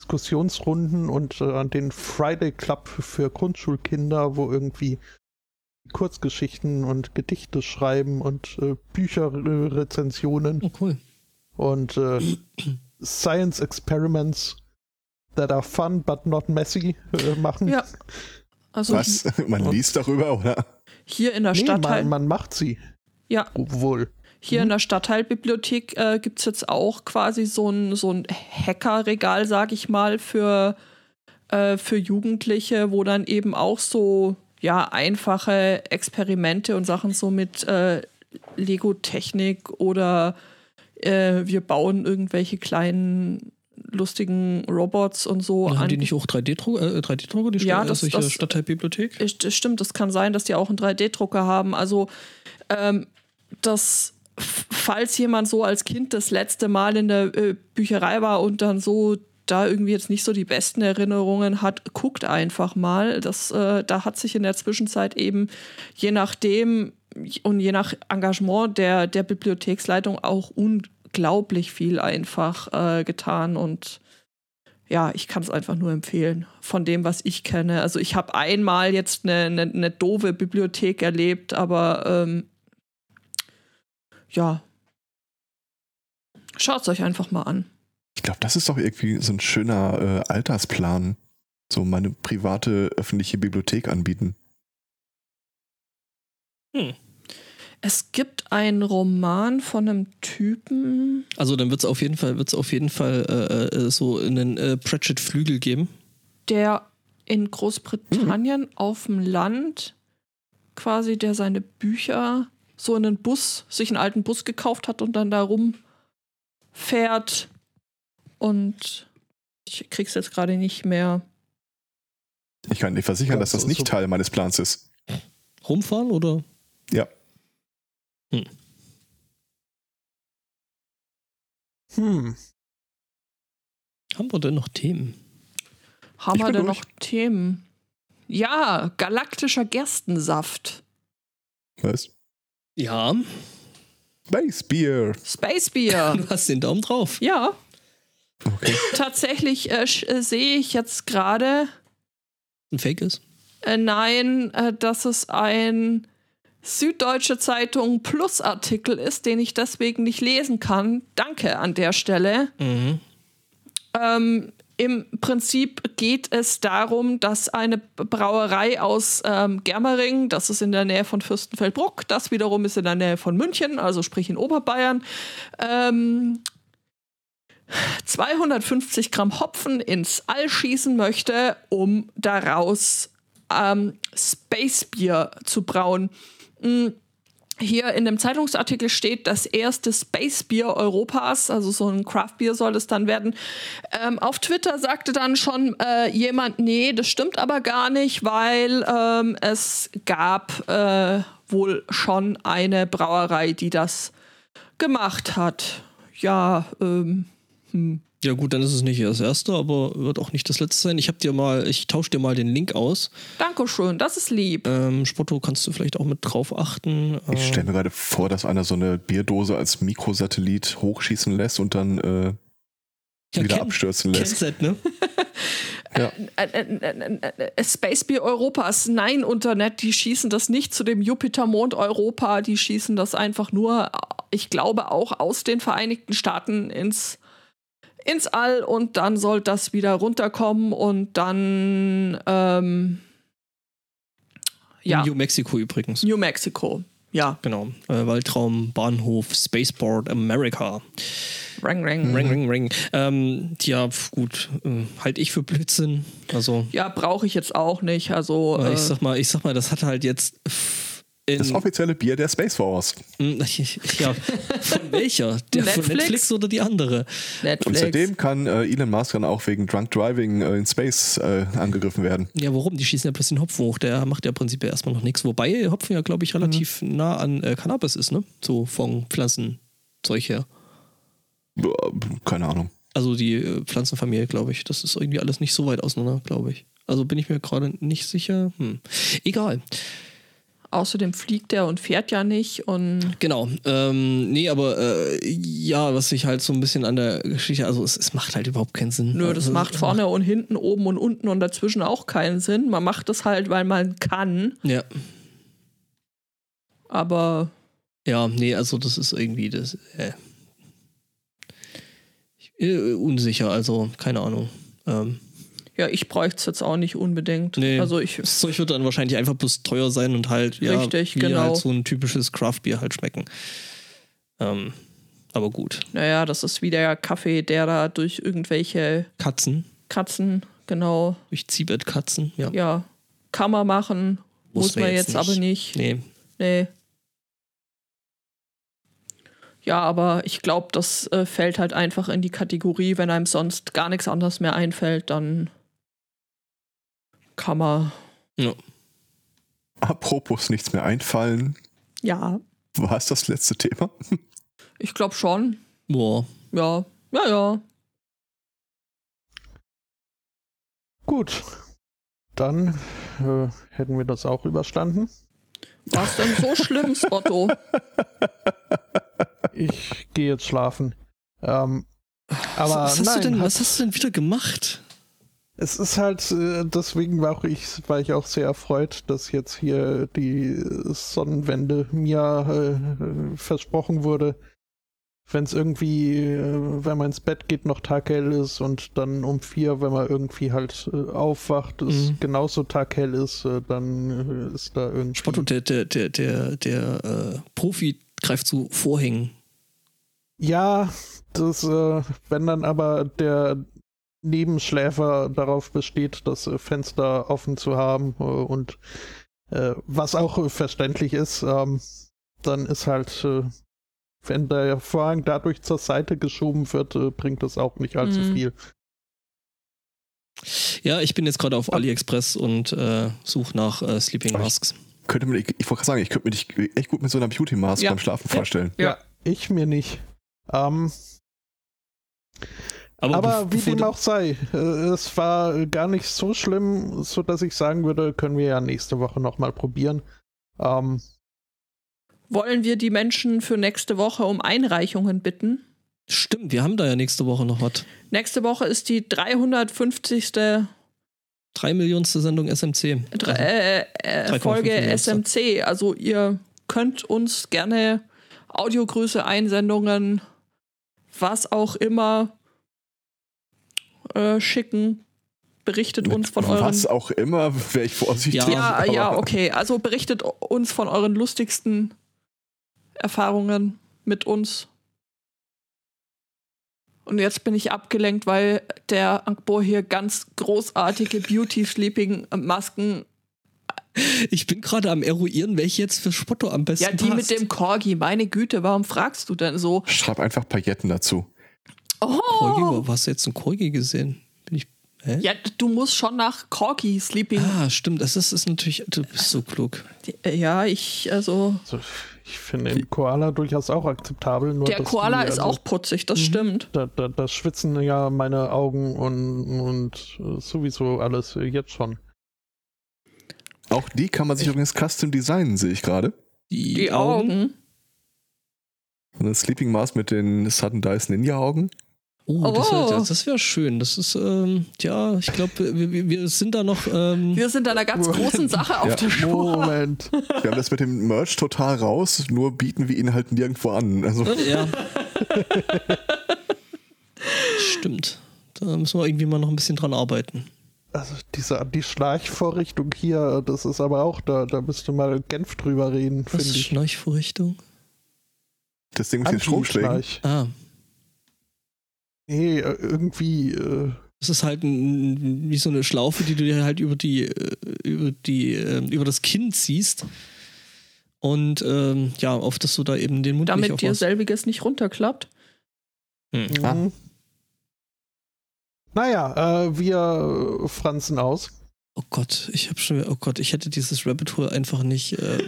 D: Diskussionsrunden und äh, an den Friday Club für Grundschulkinder, wo irgendwie Kurzgeschichten und Gedichte schreiben und äh, Bücherrezensionen
A: Oh, cool.
D: und äh, Science Experiments that are fun but not messy äh, machen.
C: Ja. Also
B: Was? Man liest darüber, oder?
C: Hier in der
D: Nee,
C: Stadtteil.
D: man, man macht sie.
C: Ja.
D: Wohl.
C: Hier
D: Mhm.
C: in der Stadtteilbibliothek äh, gibt es jetzt auch quasi so ein, so ein Hackerregal, sag ich mal, für, äh, für Jugendliche, wo dann eben auch so ja, einfache Experimente und Sachen so mit äh, Lego-Technik oder äh, wir bauen irgendwelche kleinen lustigen Robots und so.
A: Haben die nicht auch 3D-Drucker, äh, 3D-Drucker, die
C: Ja, das-
A: solche
C: das-
A: Stadtteilbibliothek?
C: Ich- das Stimmt, das kann sein, dass die auch einen 3D-Drucker haben. Also, ähm, das, falls jemand so als Kind das letzte Mal in der äh, Bücherei war und dann so da irgendwie jetzt nicht so die besten Erinnerungen hat, guckt einfach mal. Das, äh, da hat sich in der Zwischenzeit eben je nachdem und je nach Engagement der, der Bibliotheksleitung auch unglaublich viel einfach äh, getan und ja, ich kann es einfach nur empfehlen von dem, was ich kenne. Also ich habe einmal jetzt eine, eine, eine doofe Bibliothek erlebt, aber ähm, ja, schaut es euch einfach mal an.
B: Ich glaube, das ist doch irgendwie so ein schöner äh, Altersplan. So meine private öffentliche Bibliothek anbieten.
C: Es gibt einen Roman von einem Typen.
A: Also dann wird es auf jeden Fall, wird's auf jeden Fall äh, äh, so einen äh, Pratchett-Flügel geben.
C: der in Großbritannien auf dem Land quasi, der seine Bücher so in einen Bus, sich einen alten Bus gekauft hat und dann da rumfährt. Und ich krieg's jetzt gerade nicht mehr.
B: Ich kann dir versichern, dass das nicht Teil meines Plans ist.
A: Rumfahren oder?
B: Ja.
D: Hm.
A: Haben wir denn noch Themen?
C: Haben wir denn
B: durch.
C: noch Themen? Ja, galaktischer Gerstensaft.
B: Was?
A: Ja,
B: Space Beer.
C: Space Beer.
A: du hast den Daumen drauf.
C: ja,
B: Okay.
C: tatsächlich äh, äh, sehe ich jetzt gerade,
A: Ein Fake ist.
C: Äh, nein, äh, dass es ein Süddeutsche Zeitung Plus Artikel ist, den ich deswegen nicht lesen kann. Danke an der Stelle.
A: Mhm.
C: Ähm, Im Prinzip geht es darum, dass eine Brauerei aus ähm, Germering, das ist in der Nähe von Fürstenfeldbruck, das wiederum ist in der Nähe von München, also sprich in Oberbayern, ähm, 250 Gramm Hopfen ins All schießen möchte, um daraus ähm, Space Beer zu brauen. Hier in dem Zeitungsartikel steht, das erste Space Beer Europas, also so ein Craft Beer soll es dann werden. Ähm, auf Twitter sagte dann schon äh, jemand, nee, das stimmt aber gar nicht, weil ähm, es gab äh, wohl schon eine Brauerei, die das gemacht hat. Ja, ähm,
A: Ja gut, dann ist es nicht das erste, aber wird auch nicht das letzte sein. Ich hab dir mal, ich tausche dir mal den Link aus.
C: Dankeschön, das ist lieb.
A: Ähm, Spotto kannst du vielleicht auch mit drauf achten.
B: Ich stelle mir gerade vor, dass einer so eine Bierdose als Mikrosatellit hochschießen lässt und dann äh,
A: ja,
B: wieder
A: Ken-
B: abstürzen lässt.
A: Kenset, ne?
B: Ja.
C: Space Beer Europas, nein, Internet, die schießen das nicht zu dem Jupitermond Europa, die schießen das einfach nur, ich glaube, auch aus den Vereinigten Staaten ins, ins All und dann soll das wieder runterkommen und dann, ähm, ja,
A: New Mexico übrigens.
C: New Mexico. Ja,
A: Genau. Äh, Waldraum, Bahnhof, Spaceport America.
C: Rang, rang.
A: Ring, ring, ring. Ähm, ja, gut. Äh, halt ich für Blödsinn. Also,
C: Ja, brauche ich jetzt auch nicht. Also,
A: äh, ich sag mal, ich sag mal, das hat halt jetzt.
B: Das offizielle Bier der Space Force.
A: Mm, ja, von welcher? Der von
C: Netflix?
A: Netflix oder die andere?
B: Und
C: Netflix.
B: seitdem kann äh, Elon Musk dann auch wegen Drunk Driving äh, in Space äh, angegriffen werden.
A: Ja, warum? Die schießen ja bloß den Hopfen hoch. Der macht ja prinzipiell erstmal noch nichts. Wobei Hopfen ja, glaube ich, relativ nah an äh, Cannabis ist, ne? So von Pflanzenzeug her.
B: Keine Ahnung.
A: Also die äh, Pflanzenfamilie, glaube ich. Das ist irgendwie alles nicht so weit auseinander, glaube ich. Also bin ich mir gerade nicht sicher. Hm. Egal.
C: Außerdem fliegt er und fährt ja nicht und
A: Genau. Ähm, nee, aber äh, ja, was ich halt so ein bisschen an der Geschichte, also es, es macht halt überhaupt keinen Sinn.
C: Nö, das
A: also,
C: macht vorne und hinten, oben und unten und dazwischen auch keinen Sinn. Man macht das halt, weil man kann,
A: Ja.
C: aber
A: Ja, nee, also das ist irgendwie das. Äh, ich, äh, unsicher, also keine Ahnung. Ähm,
C: ja, ich bräuchte es jetzt auch nicht unbedingt.
A: Nee.
C: Also ich,
A: das Zeug wird dann wahrscheinlich einfach bloß teuer sein und halt, ja,
C: Richtig,
A: wie
C: genau.
A: halt so ein typisches Craft-Bier halt schmecken. Ähm, aber gut.
C: naja, das ist wie der Kaffee, der da durch irgendwelche
A: Katzen,
C: Katzen, genau,
A: durch Zibet-Katzen, ja.
C: ja, kann man machen, muss, man jetzt, aber nicht.
A: Nee.
C: Nee. Ja, aber ich glaube, das äh, fällt halt einfach in die Kategorie, wenn einem sonst gar nichts anderes mehr einfällt, dann kann man.
A: Ja.
B: Apropos nichts mehr einfallen.
C: Ja,
B: War es das letzte Thema?
C: ich glaube schon.
A: Boah.
C: Ja, ja, ja.
D: Gut. Dann äh, hätten wir das auch überstanden.
C: War es denn so schlimm, Otto?
D: Ich gehe jetzt schlafen. Ähm, aber
A: was, was, hast
D: nein,
A: du denn,
D: hat-
A: was hast du denn wieder gemacht?
D: Es ist halt, äh, deswegen war, ich, war ich auch sehr erfreut, dass jetzt hier die Sonnenwende mir äh, versprochen wurde. Wenn es irgendwie, äh, wenn man ins Bett geht, noch taghell ist und dann um vier, wenn man irgendwie halt äh, aufwacht, es
A: Mhm.
D: genauso taghell ist, dann ist da irgendwie.
A: Spotto, der, der, der, der, der äh, Profi greift zu Vorhängen.
D: Ja, das, äh, wenn dann aber der Nebenschläfer darauf besteht, das äh, Fenster offen zu haben äh, und äh, was auch verständlich ist, ähm, dann ist halt, äh, wenn der Vorhang dadurch zur Seite geschoben wird, äh, bringt das auch nicht allzu
C: Mhm.
D: viel.
A: Ja, ich bin jetzt gerade auf AliExpress und äh, suche nach äh, Sleeping
B: Aber ich-
A: Masks.
B: Könnte mir, ich, ich wollte gerade sagen, ich könnte mir dich echt gut mit so einer Beauty-Mask
C: Ja.
B: beim Schlafen
C: Ja.
B: vorstellen.
C: Ja.
D: Ich mir nicht. Ähm,
A: Aber,
D: Aber wie dem auch sei, äh, es war gar nicht so schlimm, so dass ich sagen würde, können wir ja nächste Woche nochmal probieren. Ähm,
C: Wollen wir die Menschen für nächste Woche um Einreichungen bitten?
A: Stimmt, wir haben da ja nächste Woche noch was.
C: Nächste Woche ist die 350.
A: Drei Millionste Sendung SMC.
C: Dre- äh, äh,
A: 3,5
C: Folge. SMC. Also ihr könnt uns gerne Audiogrüße, Einsendungen, was auch immer äh, schicken. Berichtet uns von euren.
B: Was auch immer, wäre ich vorsichtig.
A: Ja,
C: Ja, ja, okay. Also berichtet uns von euren lustigsten Erfahrungen mit uns. Und jetzt bin ich abgelenkt, weil der Angbo hier ganz großartige Beauty-Sleeping-Masken.
A: Ich bin gerade am eruieren, welche jetzt für Spotto am besten
C: Ja, die
A: passt.
C: mit dem Corgi. Meine Güte, warum fragst du denn so?
B: Schreib einfach Pailletten dazu.
A: Corgi,
C: Oh!
A: wo hast du jetzt einen Corgi gesehen? Bin ich. Hä?
C: Ja, du musst schon nach Corgi-Sleeping.
A: Ah, stimmt. Das ist, ist natürlich. Du bist so klug.
C: Ja, ich, also.
D: also ich finde den Koala durchaus auch akzeptabel. Nur
C: Der Koala
D: die,
C: ist
D: also,
C: auch putzig, das
A: Mhm.
C: stimmt.
D: Da, da, da schwitzen ja meine Augen und, und äh, sowieso alles äh, jetzt schon.
B: Auch die kann man sich übrigens custom designen, sehe ich gerade.
A: Die,
C: Die Augen.
B: Eine Sleeping Mask mit den Sudden Dice Ninja Augen.
A: Oh, das
C: Oh.
A: wäre das wär schön. Das ist, ähm, ja, ich glaube, wir, wir- sind da noch. Ähm,
C: Wir sind einer ganz großen Sache auf
B: Ja.
C: der Spur.
D: Moment.
B: Wir haben das mit dem Merch total raus, nur bieten wir ihn halt nirgendwo an. Also
A: ja. Stimmt. Da müssen wir irgendwie mal noch ein bisschen dran arbeiten.
D: Also diese Anti-Schleichvorrichtung hier, das ist aber auch, da, da müsste mal Genf drüber reden,
A: Was
D: finde
A: ist
D: ich.
A: Schnarchvorrichtung?
B: das Ding mit den Stromschlägen.
A: Ah,
D: Nee, äh, irgendwie, äh,
A: das ist halt ein, wie so eine Schlaufe, die du dir halt über die, äh, über die, ähm, über das Kinn ziehst. Und ähm, ja, auf dass du da eben den Mund nicht
C: Damit dir
A: aufmachst.
C: selbiges nicht runterklappt.
A: Hm.
B: Ah.
D: Mhm. Naja, äh, wir franzen aus.
A: Oh Gott, ich habe schon, oh Gott, ich hätte dieses Rabbit Hole einfach nicht. Äh,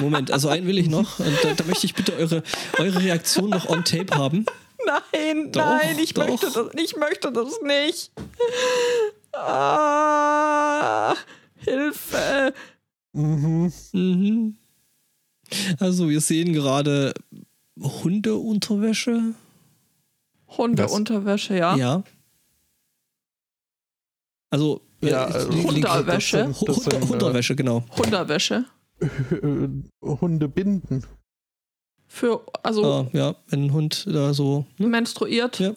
A: Moment, also einen will ich noch. Und da, da möchte ich bitte eure, eure Reaktion noch on tape haben.
C: Nein,
A: Doch,
C: nein, ich
A: doch.
C: möchte das, ich möchte das nicht. Ah, Hilfe.
D: Mhm.
A: Mhm. Also, wir sehen gerade Hundeunterwäsche.
C: Hundeunterwäsche, ja.
A: Ja. Also, äh,
D: Ja, also
A: li-
C: Hunderwäsche.
D: äh,
A: Hunderwäsche, genau.
C: Hundewäsche.
D: äh, Hunde binden.
C: Für, also
A: Ah, ja, wenn ein Hund da so. Ne?
C: menstruiert.
A: Ja.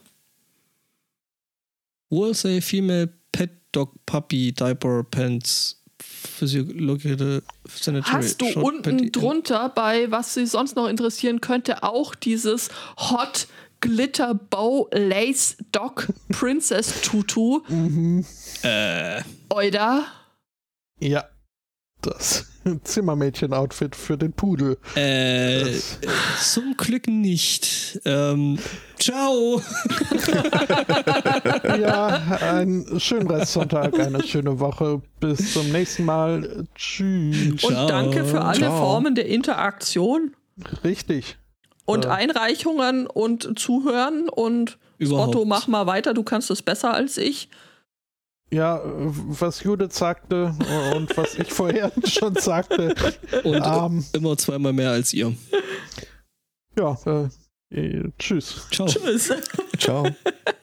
A: Will say female pet dog puppy diaper pants physiological sanitary
C: Hast du
A: short
C: unten
A: panty-
C: drunter bei, was sie sonst noch interessieren könnte, auch dieses Hot Glitter Bow Lace Dog Princess Tutu?
D: Mhm.
A: Äh,
C: Oida?
D: Ja, das. Zimmermädchen-Outfit für den Pudel.
A: Äh, zum Glück nicht. Ähm, ciao.
D: ja, einen schönen Restsonntag, eine schöne Woche. Bis zum nächsten Mal. Tschüss.
C: Und danke für alle Ciao. Formen der Interaktion.
D: Richtig.
C: Und äh. Einreichungen und Zuhören und Überhaupt. Otto, mach mal weiter, du kannst es besser als ich.
D: Ja, was Judith sagte und was ich vorher schon sagte.
A: Und ähm, immer zweimal mehr als ihr.
D: Ja, äh, äh, tschüss.
A: Ciao.
C: Tschüss.
B: Ciao.